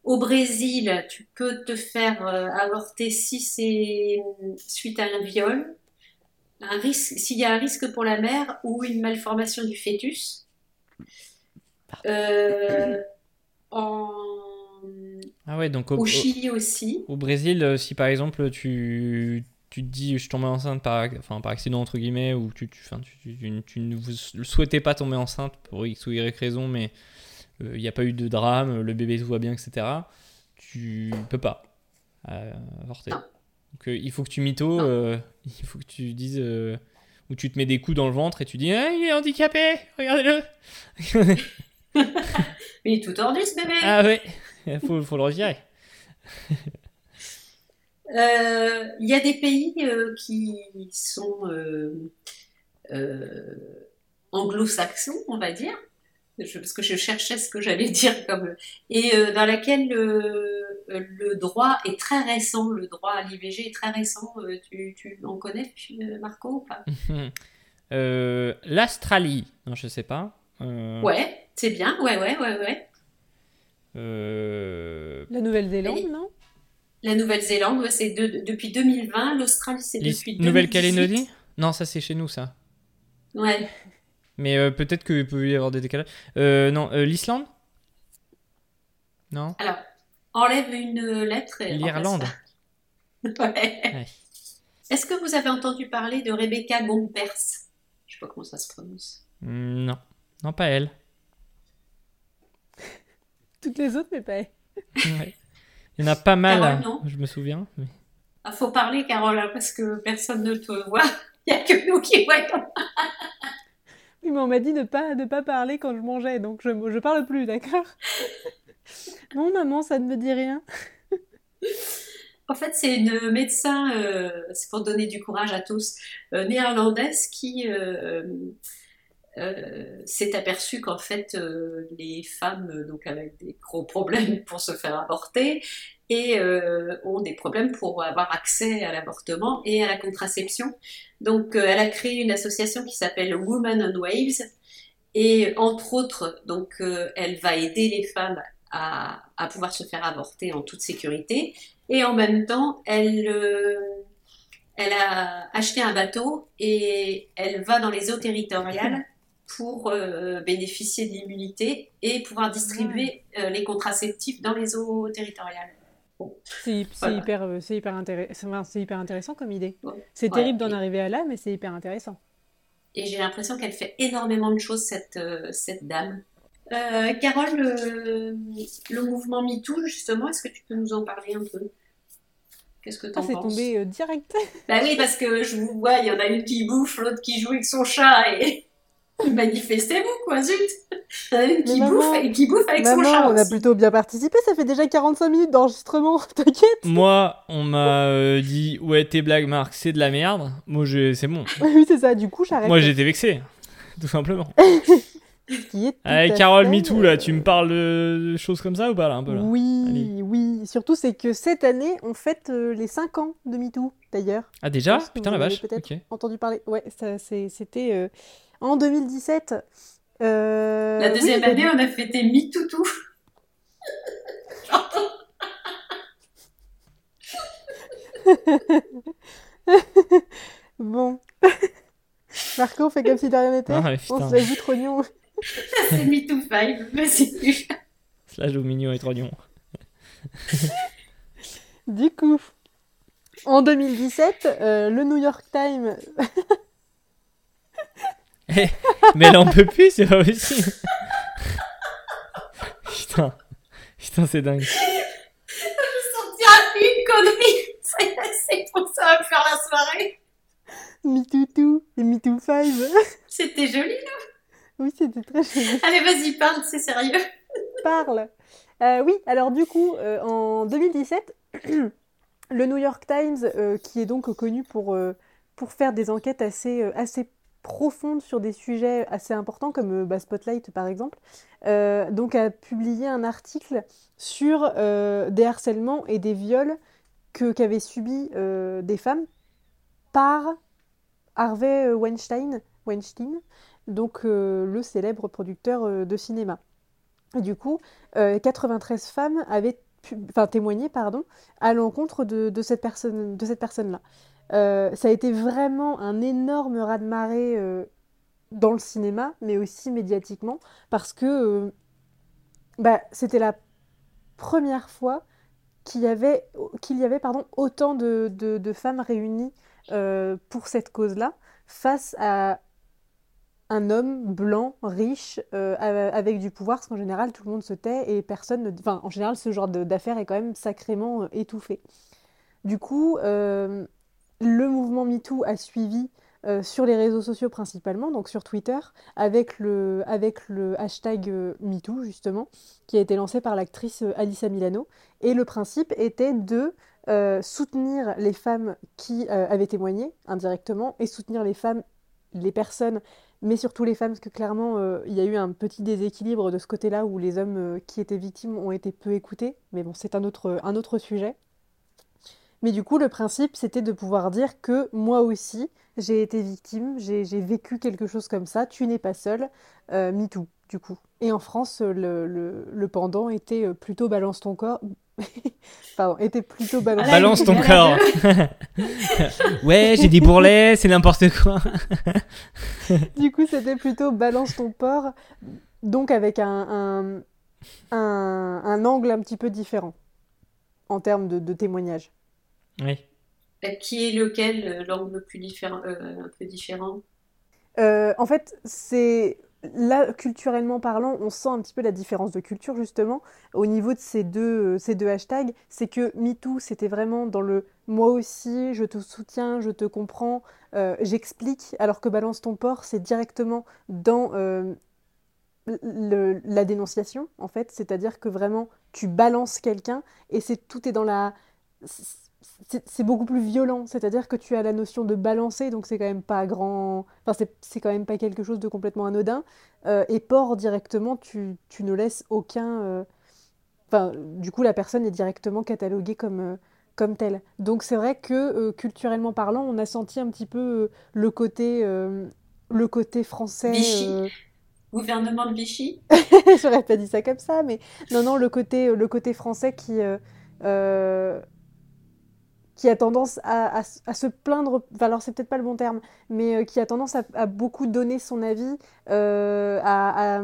Au Brésil, tu peux te faire avorter si c'est euh, suite à un viol, un risque, s'il y a un risque pour la mère ou une malformation du fœtus. Euh, en... Ah ouais, donc au, Chili aussi. au Brésil, euh, si par exemple tu, tu te dis je tombe enceinte par, enfin, par accident entre guillemets, ou tu, tu, tu, tu- ne vous souhaitais pas tomber enceinte pour X ou Y raison, mais euh, il n'y a pas eu de drame, le bébé tout va bien, etc., tu peux pas euh, avorter. Non. Donc euh, il faut que tu mytho, euh, il faut que tu dises, euh, ou tu te mets des coups dans le ventre et tu dis ah, il est handicapé, regardez-le. Mais <laughs> il est tout tordu ce bébé. ah ouais, il faut, faut le retirer. Euh, Il y a des pays euh, qui sont anglo-saxons, on va dire, Je- parce que je cherchais ce que j'allais <laughs> dire comme et euh, dans laquelle le, le droit est très récent, le droit à l'IVG est très récent. Euh, tu, tu en connais, euh, Marco ou pas? Euh, L'Australie, non je sais pas. Euh, Ouais, c'est bien. Ouais, ouais, ouais, ouais. euh, La Nouvelle-Zélande, non? La Nouvelle-Zélande, ouais, c'est de- depuis 2020. L'Australie, c'est depuis 2018. Nouvelle-Calédonie? Non, ça c'est chez nous ça. Ouais. Mais euh, peut-être qu'il peut y avoir des décalages. Euh, non, euh, l'Islande? Non? Alors, enlève une lettre. et L'Irlande. <laughs> Ouais. Ouais. Est-ce que vous avez entendu parler de Rebecca Gompers Je sais pas comment ça se prononce. Mm, Non. Non, pas elle. <laughs> Toutes les autres, mais pas. Ouais. Il y en a pas mal, Carole, hein, non je me souviens. mais- Ah, faut parler, Carole, hein, parce que personne ne te voit. <laughs> Il n'y a que nous qui voyons. Mais on m'a dit de pas de pas parler quand je mangeais, donc je je parle plus, d'accord? <laughs> Non, maman, ça ne me dit rien. En fait, c'est une médecin, euh, c'est pour donner du courage à tous, euh, néerlandaise qui euh, s'est aperçue qu'en fait, les femmes donc avec des gros problèmes pour se faire avorter et euh, ont des problèmes pour avoir accès à l'avortement et à la contraception. Donc, euh, elle a créé une association qui s'appelle Women on Waves et entre autres, donc, euh, elle va aider les femmes à, à pouvoir se faire avorter en toute sécurité. Et en même temps, elle, elle a acheté un bateau et elle va dans les eaux territoriales pour euh, bénéficier de l'immunité et pouvoir distribuer euh, les contraceptifs dans les eaux territoriales. C'est c'est Voilà. hyper, euh, c'est hyper, intéressant, hyper intéressant comme idée. C'est Ouais. terrible d'en arriver à là, mais c'est hyper intéressant. Et j'ai l'impression qu'elle fait énormément de choses, cette, euh, cette dame. Euh, Carole, le, le mouvement MeToo, justement, est-ce que tu peux nous en parler un peu? Qu'est-ce que tu Ah, en c'est penses? tombé euh, direct. Bah oui, parce que je vous vois, il y en a une qui bouffe, l'autre qui joue avec son chat et <laughs> manifestez-vous, quoi, zut qui bouffe, maman, et qui bouffe avec son Maman, chat on a plutôt bien participé, ça fait déjà 45 minutes d'enregistrement, <laughs> t'inquiète. Moi, on m'a euh, dit Ouais, tes blagues, Marc, c'est de la merde. Moi, je... c'est bon. <laughs> Oui, c'est ça, du coup, j'arrête. Moi, j'étais vexé. Tout simplement. Qui est Allez, Carole, MeToo, là, euh, tu me parles de choses comme ça ou pas, là, un peu là Oui, Allez. oui. Surtout, c'est que cette année, on fête euh, les 5 ans de MeToo, d'ailleurs. Ah, déjà Putain, la vache. peut-être. Entendu parler. Ouais, c'était euh, en 2017. Euh, La deuxième année, on a fêté MeToutou. <laughs> Bon. <laughs> Marco, fait comme si de rien n'était. Ah, on se l'ajoute rognon. <laughs> C'est MeToo 5, mais c'est plus. Slash au mignon et trognon. Du coup, en 2017, euh, le New York Times. <laughs> Mais elle en peut plus, c'est pas possible. <laughs> Putain. Putain, c'est dingue. <laughs> sortira une connerie. C'est pour ça, va faire la soirée. MeToo et MeToo 5. C'était joli. là. oui, c'était très joli. Allez, vas-y, parle, c'est sérieux. parle. Euh, oui, alors du coup, euh, en 2017, <clears throat> le New York Times, euh, qui est donc connu pour, euh, pour faire des enquêtes assez, assez profondes sur des sujets assez importants comme bah, Spotlight par exemple. donc a publié un article sur des harcèlements et des viols que qu'avaient subis des femmes par Harvey Weinstein, Weinstein donc le célèbre producteur de cinéma. Et du coup, 93 femmes avaient témoigné pardon, à l'encontre de, de cette personne-là. Euh, ça a été vraiment un énorme raz-de-marée euh, dans le cinéma, mais aussi médiatiquement, parce que euh, bah, c'était la première fois qu'il y avait, qu'il y avait autant de, femmes réunies pour cette cause-là, face à un homme blanc, riche, avec du pouvoir, parce qu'en général, tout le monde se tait et personne ne... Enfin, en général, ce genre d'affaires est quand même sacrément étouffé. Du coup, le mouvement MeToo a suivi sur les réseaux sociaux principalement, donc sur Twitter, avec le, hashtag MeToo, justement, qui a été lancé par l'actrice Alissa Milano. Et le principe était de soutenir les femmes qui avaient témoigné indirectement et soutenir les femmes, les personnes mais surtout les femmes, parce que clairement, euh, il y a eu un petit déséquilibre de ce côté-là où les hommes euh, qui étaient victimes ont été peu écoutés. Mais bon, c'est un autre sujet. Mais du coup, le principe, c'était de pouvoir dire que moi aussi, j'ai été victime, j'ai vécu quelque chose comme ça, tu n'es pas seule, euh, MeToo, du coup. Et en France, le, le, pendant était plutôt balance ton corps. <laughs> Pardon, était plutôt balance, balance ton <laughs> corps. <laughs> ouais, j'ai dit bourrelet, c'est n'importe quoi. du coup, c'était plutôt balance ton porc, donc avec un, un, un, angle un petit peu différent en termes de, de témoignage. Oui. Euh, qui est lequel, euh, l'angle plus différent, un peu différent? En fait, c'est là, culturellement parlant, on sent un petit peu la différence de culture justement au niveau de ces deux, euh, ces deux hashtags. C'est que MeToo, c'était vraiment dans le moi aussi, je te soutiens, je te comprends, euh, j'explique, alors que Balance ton port, c'est directement dans euh, la dénonciation en fait. C'est-à-dire que vraiment, tu balances quelqu'un et c'est tout est dans la c'est beaucoup plus violent, c'est-à-dire que tu as la notion de balancer, donc c'est quand même pas grand, enfin c'est quand même pas quelque chose de complètement anodin. Euh, et port directement, tu, tu, ne laisses aucun, euh, enfin du coup la personne est directement cataloguée comme euh, comme telle. Donc c'est vrai que culturellement parlant, on a senti un petit peu le côté le côté français. Vichy. Gouvernement de Vichy. <laughs> J'aurais pas dit ça comme ça, mais non non le côté le côté français qui qui a tendance à, se plaindre, enfin, alors c'est peut-être pas le bon terme, mais euh, qui a tendance à, beaucoup donner son avis, euh, à,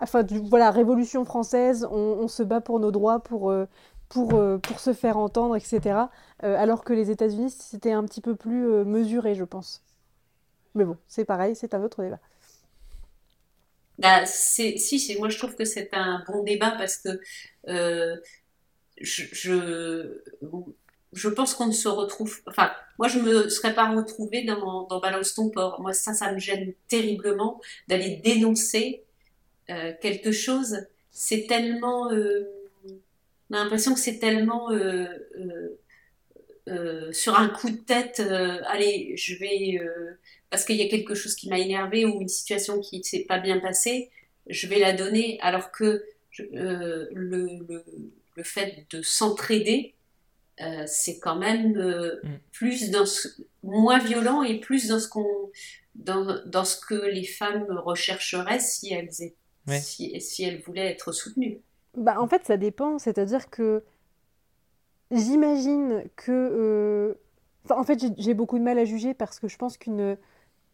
enfin, voilà, Révolution française, on, se bat pour nos droits, pour, euh, pour, pour se faire entendre, etc. alors que les États-Unis, c'était un petit peu plus mesuré, je pense. Mais bon, c'est pareil, c'est un autre débat. Bah, si, moi je trouve que c'est un bon débat parce que je pense qu'on ne se retrouve. Enfin, moi, je me serais pas retrouvée dans, dans Balance ton port. Moi, ça, ça me gêne terriblement d'aller dénoncer euh, quelque chose. C'est tellement. Euh, on a l'impression que c'est tellement. Euh, sur un coup de tête, allez, je vais. parce qu'il y a quelque chose qui m'a énervé ou une situation qui s'est pas bien passée, je vais la donner. Alors que le, le, le fait de s'entraider, euh, c'est quand même euh, mm. plus dans ce, moins violent et plus dans ce qu'on dans, dans, ce que les femmes rechercheraient si elles si, si, elles voulaient être soutenues. Bah en fait ça dépend, c'est-à-dire que j'imagine que euh, en fait j'ai beaucoup de mal à juger parce que je pense qu'une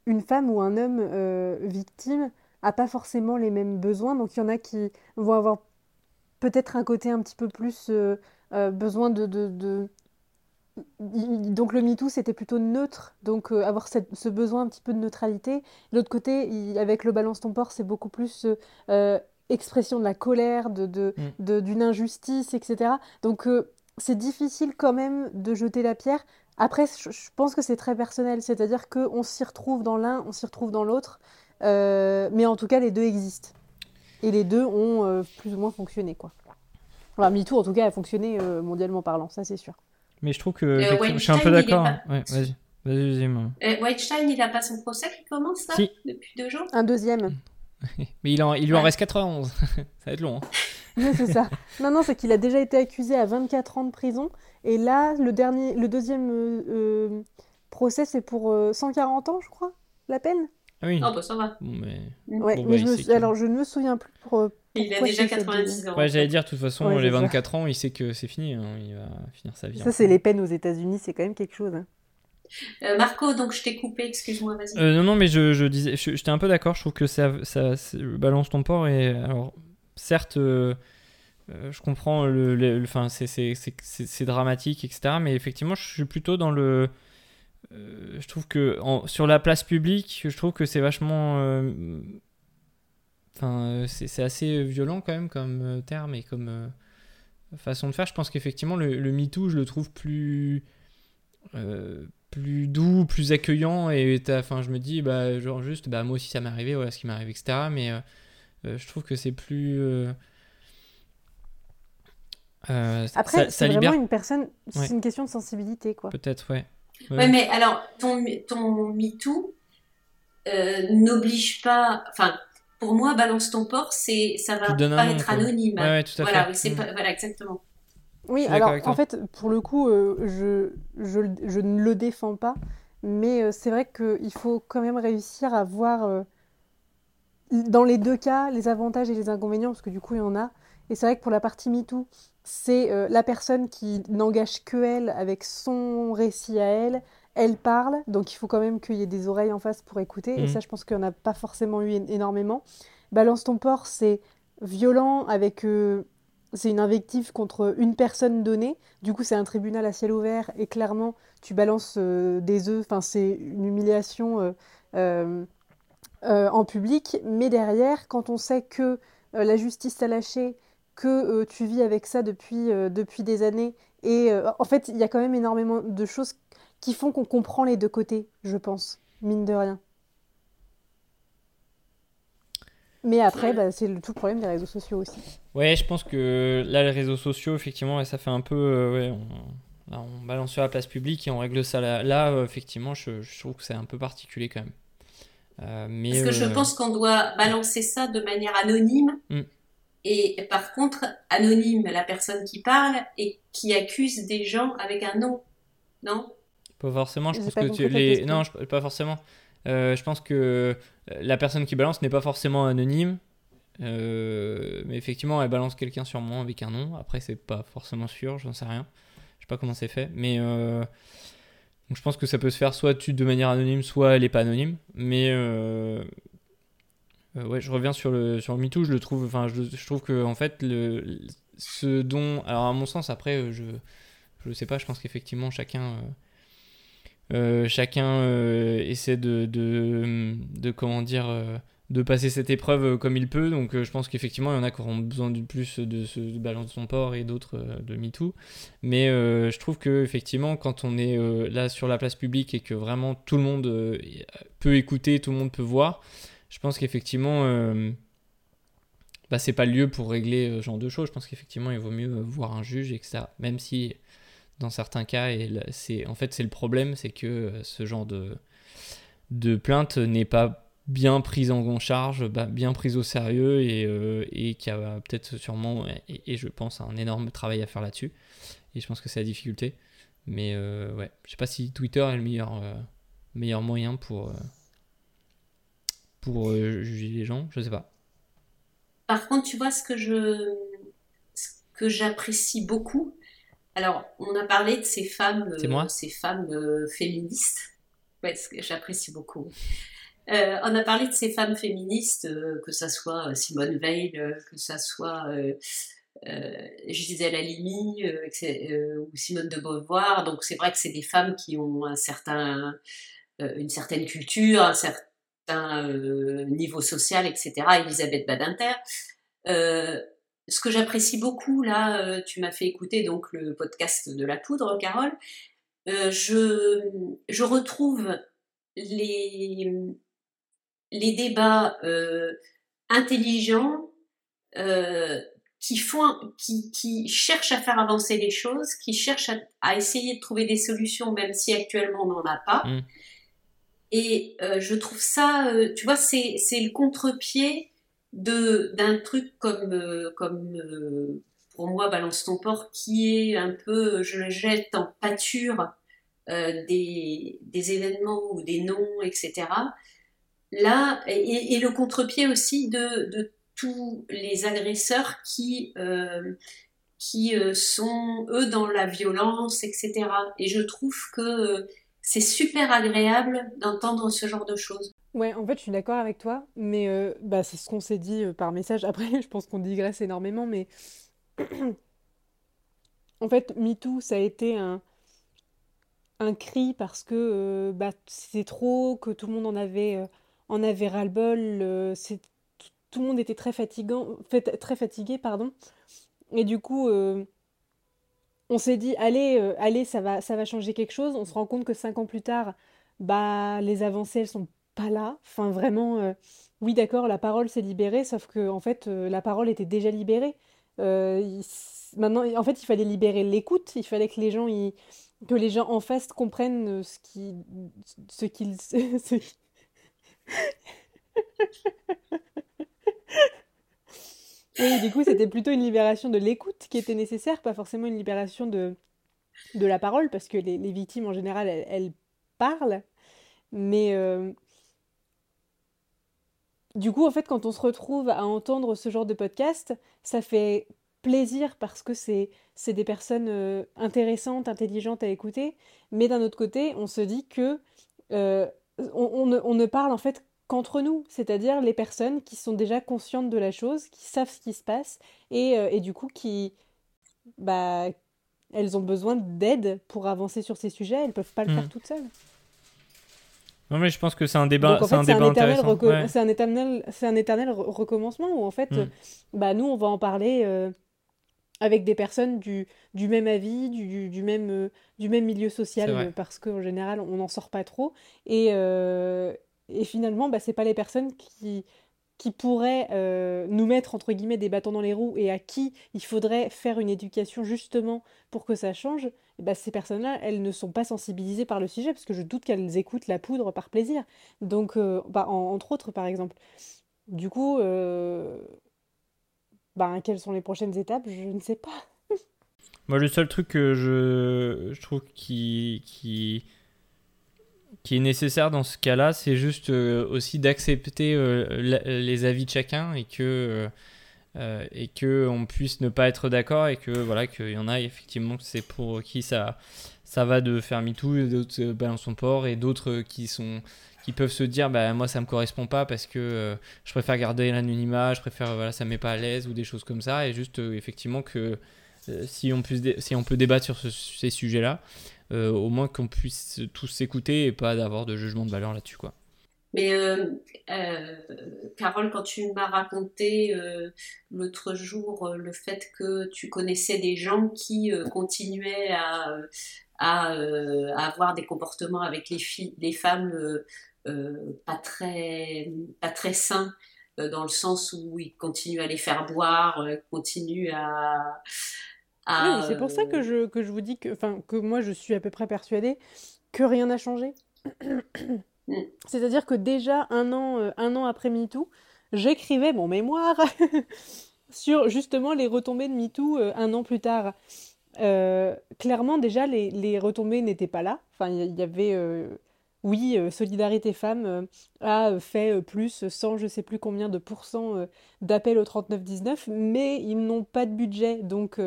une femme ou un homme victime a pas forcément les mêmes besoins donc il y en a qui vont avoir peut-être un côté un petit peu plus euh, besoin de, de, Donc le MeToo, c'était plutôt neutre, donc euh, avoir ce besoin un petit peu de neutralité. L'autre côté, avec le balance ton port, c'est beaucoup plus euh, expression de la colère, de, mm. d'une injustice, etc. Donc c'est difficile quand même de jeter la pierre. Après, je, pense que c'est très personnel, c'est-à-dire qu'on s'y retrouve dans l'un, on s'y retrouve dans l'autre, mais en tout cas, les deux existent. Et les deux ont plus ou moins fonctionné, quoi. Enfin, MeToo, en tout cas, a fonctionné euh, mondialement parlant, ça c'est sûr. Mais je trouve que je suis un peu d'accord. Ouais, vas-y. Deuxième. Euh, Weinstein, il n'a pas son procès qui commence là Si. depuis deux jours? Un deuxième. <laughs> Mais il, en- il lui en reste 91. <laughs> ça va être long. hein. <laughs> Oui, c'est ça. Non, non, c'est qu'il a déjà été accusé à 24 ans de prison. Et là, le dernier, le deuxième euh, euh, procès, c'est pour euh, 140 ans, je crois, la peine. Ah oui. Oh, bah ça va. Bon, mais... Ouais, Bon, mais bah, je me que- alors je ne me souviens plus pour. Il a déjà c'est cette 90 ans. Ouais, j'allais dire, de toute façon, Ouais, les c'est ça. 24 ans, il sait que c'est fini. hein, Il va finir sa vie. Ça, c'est les peines aux États-Unis, c'est quand même quelque chose. hein. Euh, Marco, donc je t'ai coupé, excuse-moi, vas-y. Euh, non, non, mais je, je disais, je- j'étais un peu d'accord. Je trouve que ça, ça, balance ton port. Et alors, certes, euh, je comprends le, le- le- enfin, c'est, c'est, c'est, c'est- c'est dramatique, etc. Mais effectivement, je suis plutôt dans le. euh, je trouve que en- sur la place publique, je trouve que c'est vachement. Euh, Enfin, euh, c'est, assez violent quand même comme euh, terme et comme euh, façon de faire. Je pense qu'effectivement, le, le MeToo, je le trouve plus. euh, plus doux, plus accueillant et enfin je me dis bah genre juste bah moi aussi ça m'est arrivé voilà ce qui m'est arrivé etc mais euh, euh, je trouve que c'est plus euh, euh, Après, ça, ça c'est libère vraiment une personne. C'est Ouais. une question de sensibilité, quoi. peut-être ouais Ouais. Ouais, mais alors, ton, ton MeToo euh, n'oblige pas. Enfin, pour moi, balance ton porc, c'est, ça va pas nom, être anonyme. ouais, ouais, tout à Voilà, fait Mm. pas, voilà, exactement. Oui, alors en fait, pour le coup, euh, je, je, je ne le défends pas, mais euh, c'est vrai qu'il faut quand même réussir à voir euh, dans les deux cas les avantages et les inconvénients, parce que du coup, il y en a. Et c'est vrai que pour la partie MeToo, c'est euh, la personne qui n'engage que elle avec son récit à elle. Elle parle, donc il faut quand même qu'il y ait des oreilles en face pour écouter. Et Mhm. ça, je pense qu'il n'y en a pas forcément eu énormément. Balance ton porc, c'est violent avec. euh, c'est une invective contre une personne donnée. Du coup, c'est un tribunal à ciel ouvert et clairement, tu balances euh, des œufs. Enfin, c'est une humiliation euh, en public. Mais derrière, quand on sait que la justice t'a lâché, que tu vis avec ça depuis, depuis des années, et en fait, il y a quand même énormément de choses qui font qu'on comprend les deux côtés, je pense, mine de rien. Mais après, bah, c'est le tout le problème des réseaux sociaux aussi. ouais je pense que là les réseaux sociaux effectivement ça fait un peu euh, ouais on, là, on balance sur la place publique et on règle ça là, là euh, effectivement je, je trouve que c'est un peu particulier quand même Euh, mais Parce que je pense qu'on doit balancer ça de manière anonyme. Mm. Et par contre, anonyme, la personne qui parle et qui accuse des gens avec un nom. Non? Pas forcément, je pense que tu, les... Non, je- pas forcément. Euh, je pense que euh, la personne qui balance n'est pas forcément anonyme. Euh, mais effectivement, elle balance quelqu'un sûrement avec un nom. Après, c'est pas forcément sûr, j'en sais rien. Je sais pas comment c'est fait. Mais euh, donc je pense que ça peut se faire soit tu de manière anonyme, soit elle est pas anonyme. Mais ouais, je reviens sur le sur le MeToo. Je le trouve, enfin, je, je trouve que en fait, le, ce dont, alors à mon sens, après, je je sais pas. Je pense qu'effectivement, chacun euh, chacun euh, essaie de, de, comment dire euh, de passer cette épreuve comme il peut. Donc je pense qu'effectivement il y en a qui auront besoin du plus de ce de balance de son port et d'autres de MeToo. Mais je trouve que effectivement quand on est là sur la place publique et que vraiment tout le monde peut écouter tout le monde peut voir je pense qu'effectivement bah, c'est pas le lieu pour régler ce genre de choses. Je pense qu'effectivement il vaut mieux voir un juge etc même si dans certains cas et c'est en fait c'est le problème c'est que euh, ce genre de de plainte n'est pas bien prise en charge bah, bien prise au sérieux et, euh, et qui a peut-être sûrement et, je pense un énorme travail à faire là-dessus. Et je pense que c'est la difficulté. Mais euh, ouais je sais pas si Twitter est le meilleur meilleur moyen pour pour juger les gens je sais pas. Par contre, tu vois, ce que je, ce que j'apprécie beaucoup, alors, on a parlé de ces femmes, euh, moi ces femmes euh, féministes. Ouais, ce que j'apprécie beaucoup. Euh, on a parlé de ces femmes féministes, euh, que ça soit Simone Veil, euh, que ça soit Gisèle Halimi ou Simone de Beauvoir. Donc, c'est vrai que c'est des femmes qui ont un certain, une certaine culture, un certain niveau social, etc. Elisabeth Badinter. Ce que j'apprécie beaucoup, là, euh, tu m'as fait écouter donc le podcast de la poudre, Carole. Euh, je, je retrouve les, les débats euh, intelligents, euh, qui font, qui, qui cherchent à faire avancer les choses, qui cherchent à, essayer de trouver des solutions, même si actuellement on n'en a pas. Mm. Et je trouve ça, tu vois, c'est le contre-pied d'un truc comme, euh, comme pour moi, Balance ton port, qui est un peu, je le jette en pâture des, des, événements ou des noms, etc. Là, et, le contre-pied aussi de, tous les agresseurs qui, euh, qui euh, sont, eux, dans la violence, etc. Et je trouve que euh, c'est super agréable d'entendre ce genre de choses. Ouais, en fait, je suis d'accord avec toi, mais bah, c'est ce qu'on s'est dit par message. <laughs> Après, je pense qu'on digresse énormément, mais <clears throat> en fait, MeToo, ça a été un, cri parce que bah, c'était trop, que tout le monde en avait, en avait ras-le-bol, tout le monde était très, fatigant, très fatigué. Pardon. Et du coup, euh, on s'est dit, allez, euh, allez ça, va, ça va changer quelque chose. On se rend compte que cinq ans plus tard, bah, les avancées, elles sont pas là. Enfin, vraiment, euh, oui, d'accord, la parole s'est libérée, sauf que, en fait, la parole était déjà libérée. maintenant, en fait, il fallait libérer l'écoute. Il fallait que les gens, que les gens en face comprennent ce qui, ce qu'ils, <laughs> Oui, du coup, c'était plutôt une libération de l'écoute qui était nécessaire, pas forcément une libération de, de la parole, parce que les, victimes, en général, elles, parlent. Mais euh, du coup, en fait, quand on se retrouve à entendre ce genre de podcast, ça fait plaisir parce que c'est des personnes euh, intéressantes, intelligentes à écouter. Mais d'un autre côté, on se dit que euh, on, on, ne parle en fait qu'entre nous, c'est-à-dire les personnes qui sont déjà conscientes de la chose, qui savent ce qui se passe et, euh, et du coup qui, bah, elles ont besoin d'aide pour avancer sur ces sujets, elles peuvent pas le faire hmm. toutes seules. Non mais je pense que c'est un débat, c'est un, débat intéressant. C'est un éternel, c'est un éternel recommencement où en fait, hmm. bah nous on va en parler euh, avec des personnes du, du même avis, du, du même, euh, du même milieu social, parce qu'en général on n'en sort pas trop et et finalement, bah, c'est pas les personnes qui, qui pourraient euh, nous mettre entre guillemets des bâtons dans les roues et à qui il faudrait faire une éducation justement pour que ça change, bah, ces personnes-là, elles ne sont pas sensibilisées par le sujet parce que je doute qu'elles écoutent la poudre par plaisir. Donc, euh, bah, entre autres, par exemple. Du coup, euh, bah, quelles sont les prochaines étapes Je ne sais pas. <laughs> Moi, le seul truc que je, je trouve qui, qui qui est nécessaire dans ce cas-là, c'est juste euh, aussi d'accepter euh, les avis de chacun et que euh, et que on puisse ne pas être d'accord et que voilà qu'il y en a effectivement c'est pour qui ça ça va de faire MeToo, d'autres balancent son port et d'autres qui sont qui peuvent se dire bah moi ça me correspond pas parce que je préfère garder l'anonymat, je préfère voilà ça me met pas à l'aise ou des choses comme ça et juste effectivement que si on puisse si on peut débattre sur ces sujets là euh, au moins qu'on puisse tous s'écouter et pas d'avoir de jugement de valeur là-dessus. quoi. Mais euh, euh, Carole, quand tu m'as raconté l'autre jour le fait que tu connaissais des gens qui continuaient à, avoir des comportements avec les, filles, les femmes pas, très, sains, dans le sens où ils continuent à les faire boire, continuent à, oui, c'est pour ça que je, vous dis que, que moi je suis à peu près persuadée que rien n'a changé. <clears throat> Mm. C'est-à-dire que déjà un an, euh, un an après MeToo, j'écrivais mon mémoire <laughs> sur justement les retombées de MeToo euh, un an plus tard. Euh, clairement, déjà, les, retombées n'étaient pas là. Enfin, il y, avait, oui, Solidarité Femmes a fait plus, 100, je sais plus combien de pourcents d'appels au 39-19, mais ils n'ont pas de budget, donc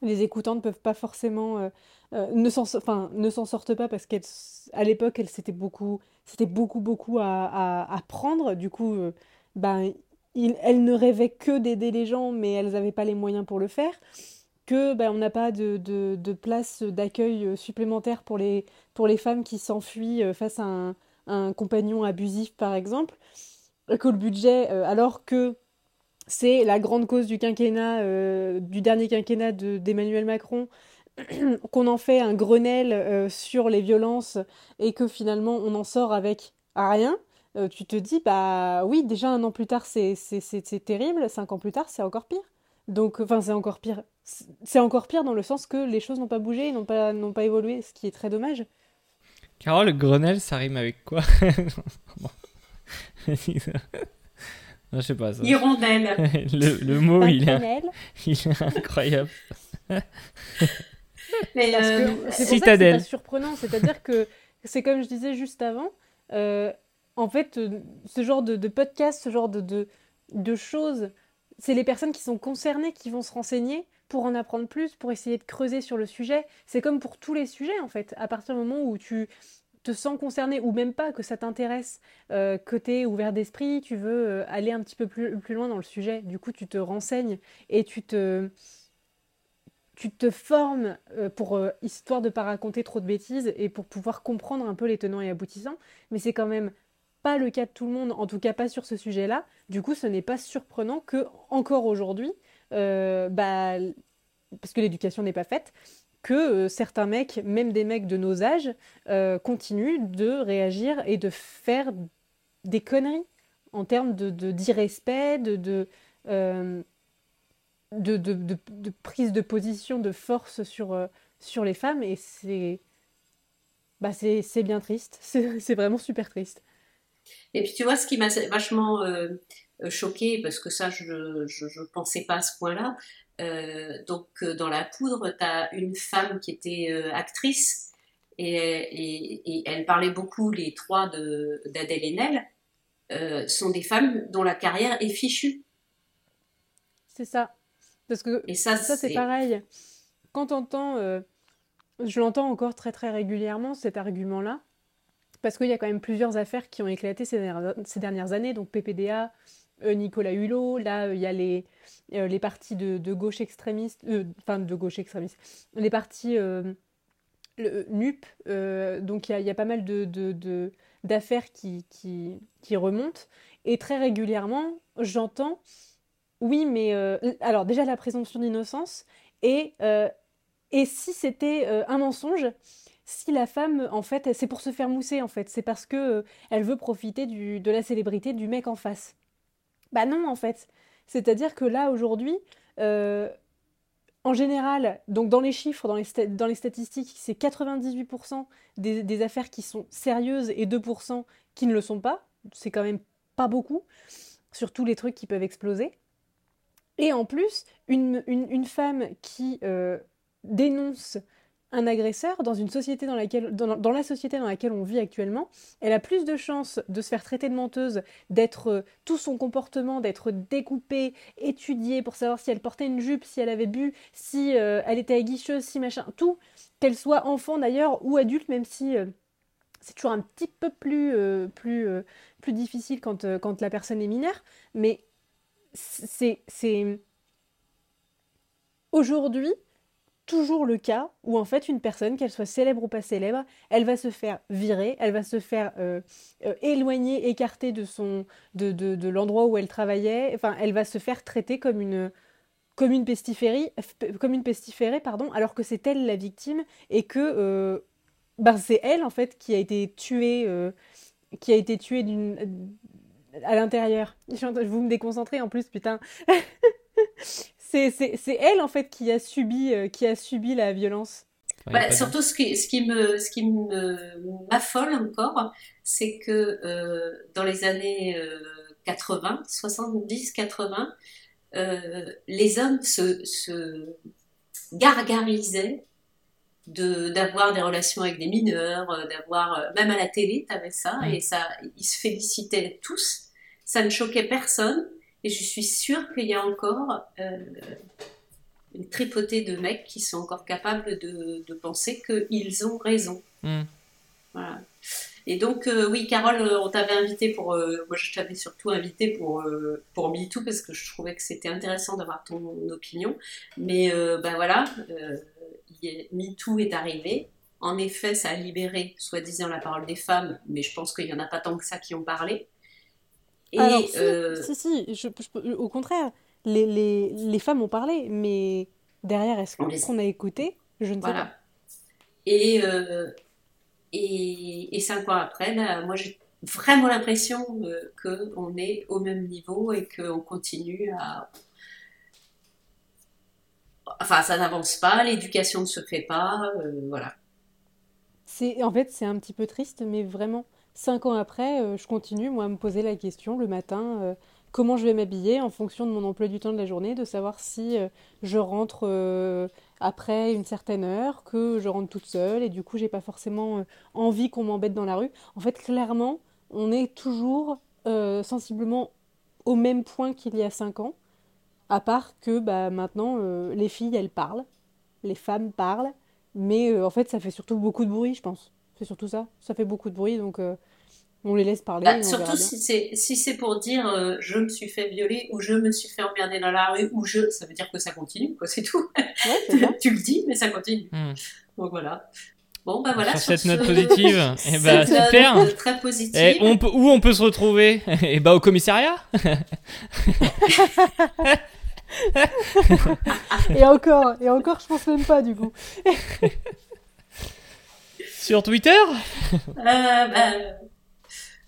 les écoutants ne peuvent pas forcément euh, euh, ne s'en sortent pas parce qu'à l'époque elles c'était beaucoup beaucoup beaucoup à, à, prendre. Du coup euh, ben elles ne rêvaient que d'aider les gens mais elles n'avaient pas les moyens pour le faire. Que ben, on n'a pas de, de, de place d'accueil supplémentaire pour les pour les femmes qui s'enfuient face à un, un, compagnon abusif par exemple. Que le budget alors que c'est la grande cause du quinquennat, euh, du dernier quinquennat d'Emmanuel Macron, <clears throat> qu'on en fait un Grenelle euh, sur les violences et que finalement on en sort avec rien, euh, tu te dis, bah oui, déjà un an plus tard c'est terrible, cinq ans plus tard c'est encore pire. Donc, enfin, c'est encore pire. C'est encore pire dans le sens que les choses n'ont pas bougé, n'ont pas, n'ont pas évolué, ce qui est très dommage. Carole, Grenelle, ça rime avec quoi? <laughs> Non, je sais pas. Ça. Hirondelle. <laughs> le, le mot, il est, <laughs> il est incroyable. <laughs> Mais euh, c'est Citadelle. C'est surprenant, c'est-à-dire que c'est comme je disais juste avant. Euh, en fait, euh, ce genre de, de, podcast, ce genre de, de, de choses, c'est les personnes qui sont concernées qui vont se renseigner pour en apprendre plus, pour essayer de creuser sur le sujet. C'est comme pour tous les sujets, en fait. À partir du moment où tu te sens concerné, ou même pas, que ça t'intéresse, euh, que tu es ouvert d'esprit, tu veux euh, aller un petit peu plus, plus loin dans le sujet, du coup, tu te renseignes et tu te tu te formes euh, pour histoire de pas raconter trop de bêtises et pour pouvoir comprendre un peu les tenants et aboutissants, mais c'est quand même pas le cas de tout le monde, en tout cas pas sur ce sujet-là. Du coup, ce n'est pas surprenant que encore aujourd'hui, euh, bah, parce que l'éducation n'est pas faite, que euh, certains mecs, même des mecs de nos âges, euh, continuent de réagir et de faire des conneries en termes de d'irrespect, de, de, de, prise de position de force sur, sur les femmes. Et c'est bah c'est bien triste. <laughs> C'est vraiment super triste. Et puis tu vois, ce qui m'a vachement euh, euh, choqué, parce que ça, je ne pensais pas à ce point-là, euh, donc dans la poudre, tu as une femme qui était actrice, et, et, elle parlait beaucoup, les trois d'Adèle Haenel, sont des femmes dont la carrière est fichue. C'est ça. Parce que et ça, ça c'est pareil. Quand entend, je l'entends encore très très régulièrement, cet argument-là, parce qu'il y a quand même plusieurs affaires qui ont éclaté ces dernières, années, donc PPDA, euh, Nicolas Hulot, là euh, il y a les, euh, les partis de, gauche extrémiste, enfin de gauche extrémiste, les partis le, NUP, donc il y, a pas mal de, d'affaires qui, qui, qui, remontent, et très régulièrement j'entends, oui mais, alors déjà la présomption d'innocence, et, et si c'était un mensonge, si la femme, en fait, c'est pour se faire mousser, en fait, c'est parce que euh, elle veut profiter de la célébrité du mec en face. Bah non, en fait. C'est-à-dire que là, aujourd'hui, euh, en général, donc dans les chiffres, dans les, dans les statistiques, c'est 98% des, des, affaires qui sont sérieuses et 2% qui ne le sont pas. C'est quand même pas beaucoup, sur tous les trucs qui peuvent exploser. Et en plus, une, femme qui euh, dénonce un agresseur dans une société la société dans laquelle on vit actuellement, elle a plus de chances de se faire traiter de menteuse, d'être euh, tout son comportement, d'être découpé, étudié pour savoir si elle portait une jupe, si elle avait bu, si euh, elle était aguicheuse, si machin, tout, qu'elle soit enfant d'ailleurs ou adulte, même si c'est toujours un petit peu plus plus plus difficile quand quand la personne est mineure, mais c'est aujourd'hui toujours le cas où en fait une personne, qu'elle soit célèbre ou pas célèbre, elle va se faire virer, elle va se faire euh, euh, éloigner, écarter de son de, de, de l'endroit où elle travaillait, enfin elle va se faire traiter comme une comme une pestiférée, comme une pestiférée pardon, alors que c'est elle la victime et que euh, ben, c'est elle en fait qui a été tuée qui a été tuée d'une à l'intérieur. Je vous me déconcentrer en plus putain. <laughs> c'est elle en fait qui a subi, euh, qui a subi la violence. Bah, surtout ce qui, ce qui me, ce qui m'affole encore, c'est que euh, dans les années 80, 70, 80, les hommes se, se gargarisaient d'avoir des relations avec des mineurs, euh, d'avoir même à la télé, tu avais ça, et ça, ils se félicitaient tous. Ça ne choquait personne. Et je suis sûre qu'il y a encore euh, une tripotée de mecs qui sont encore capables de, de penser qu'ils ont raison. Hmm. Voilà. Et donc, euh, oui, Carole, euh, on t'avait invité pour. moi, je t'avais surtout invité pour, pour MeToo parce que je trouvais que c'était intéressant d'avoir ton opinion. Mais ben voilà, MeToo est arrivé. En effet, ça a libéré, soi-disant, la parole des femmes, mais je pense qu'il n'y en a pas tant que ça qui ont parlé. Et Alors, si, euh, si, si au contraire, les, les, les, femmes ont parlé, mais derrière, est-ce qu'on a écouté? Je ne sais pas. Et, euh, et, et, cinq ans après, bah, moi j'ai vraiment l'impression euh, qu'on est au même niveau et qu'on continue à, enfin, ça n'avance pas, l'éducation ne se fait pas, euh, voilà. C'est, en fait, c'est un petit peu triste, mais vraiment, cinq ans après, euh, je continue, moi, à me poser la question le matin, euh, comment je vais m'habiller en fonction de mon emploi du temps de la journée, de savoir si je rentre après une certaine heure, que je rentre toute seule, et du coup, j'ai pas forcément envie qu'on m'embête dans la rue. En fait, clairement, on est toujours sensiblement au même point qu'il y a cinq ans, à part que bah, maintenant, euh, les filles, elles parlent, les femmes parlent, mais euh, en fait, ça fait surtout beaucoup de bruit, je pense. C'est surtout ça. Ça fait beaucoup de bruit, donc euh, on les laisse parler Bah, surtout si c'est si c'est pour dire euh, je me suis fait violer ou je me suis fait emmerder dans la rue ou je, ça veut dire que ça continue, quoi, c'est tout. Ouais, <laughs> tu le dis, mais ça continue. Hmm. Donc voilà. Bon, bah voilà. Sur cette ce- note positive, <laughs> eh bah, cette note, super. Très positive. Et on peut, où on peut se retrouver <laughs> Eh bah au commissariat <laughs> Et encore, et encore, je pense même pas du coup. Sur Twitter Euh, bah,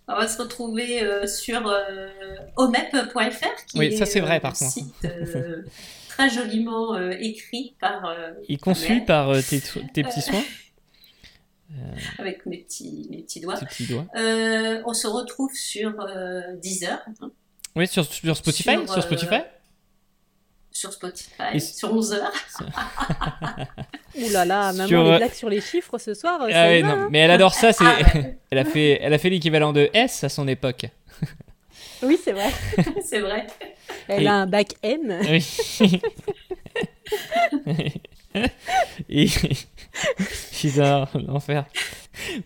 on va se retrouver euh, sur euh, omep.fr, qui Oui, ça, c'est vrai, euh, par un contre. site euh, très joliment euh, écrit par euh, Et conçu par euh, tes, tes petits soins, avec mes petits mes petits doigts. tes petits doigts. Euh, on se retrouve sur euh, Deezer, hein, Oui, sur, sur Spotify Sur, Sur, euh, Spotify sur Spotify, Et- sur 11 heures. <laughs> <laughs> Ouh là là, maman, Sur, les euh, blagues sur les chiffres ce soir, Ah y ouais, va, non, hein mais elle adore ça, c'est... Ah, ouais, <laughs> elle a fait, elle a fait l'équivalent de S à son époque. Oui, c'est vrai. c'est vrai. Elle Et- a un bac M. Oui. et... <laughs> J'adore l'enfer.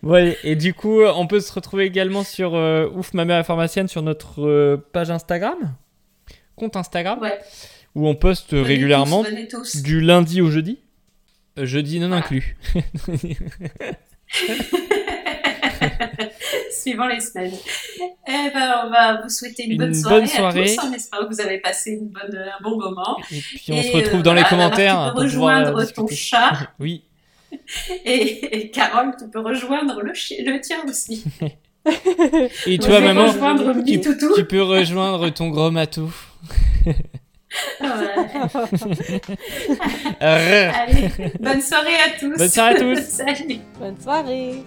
Bon, allez, et du coup, on peut se retrouver également sur euh, Ouf ma mère est pharmacienne sur notre euh, page Instagram, compte Instagram, Ouais. où on poste Venez régulièrement tous, venez tous. du lundi au jeudi? Euh, jeudi non Voilà. inclus. <laughs> Suivant les semaines. Eh ben, on va vous souhaiter une, Une bonne bonne soirée, soirée. à tous. On espère que vous avez passé une bonne, un bon moment. Et puis on Et, se retrouve euh, dans les commentaires tu peux rejoindre ton chat. <laughs> Oui. <laughs> Et, et Carole, tu peux rejoindre le, tien aussi. Et toi, maman, rejoindre tu, tu peux rejoindre ton gros matou. <laughs> Allez, bonne soirée à tous. Bonne soirée à tous. <laughs> Salut. Bonne soirée.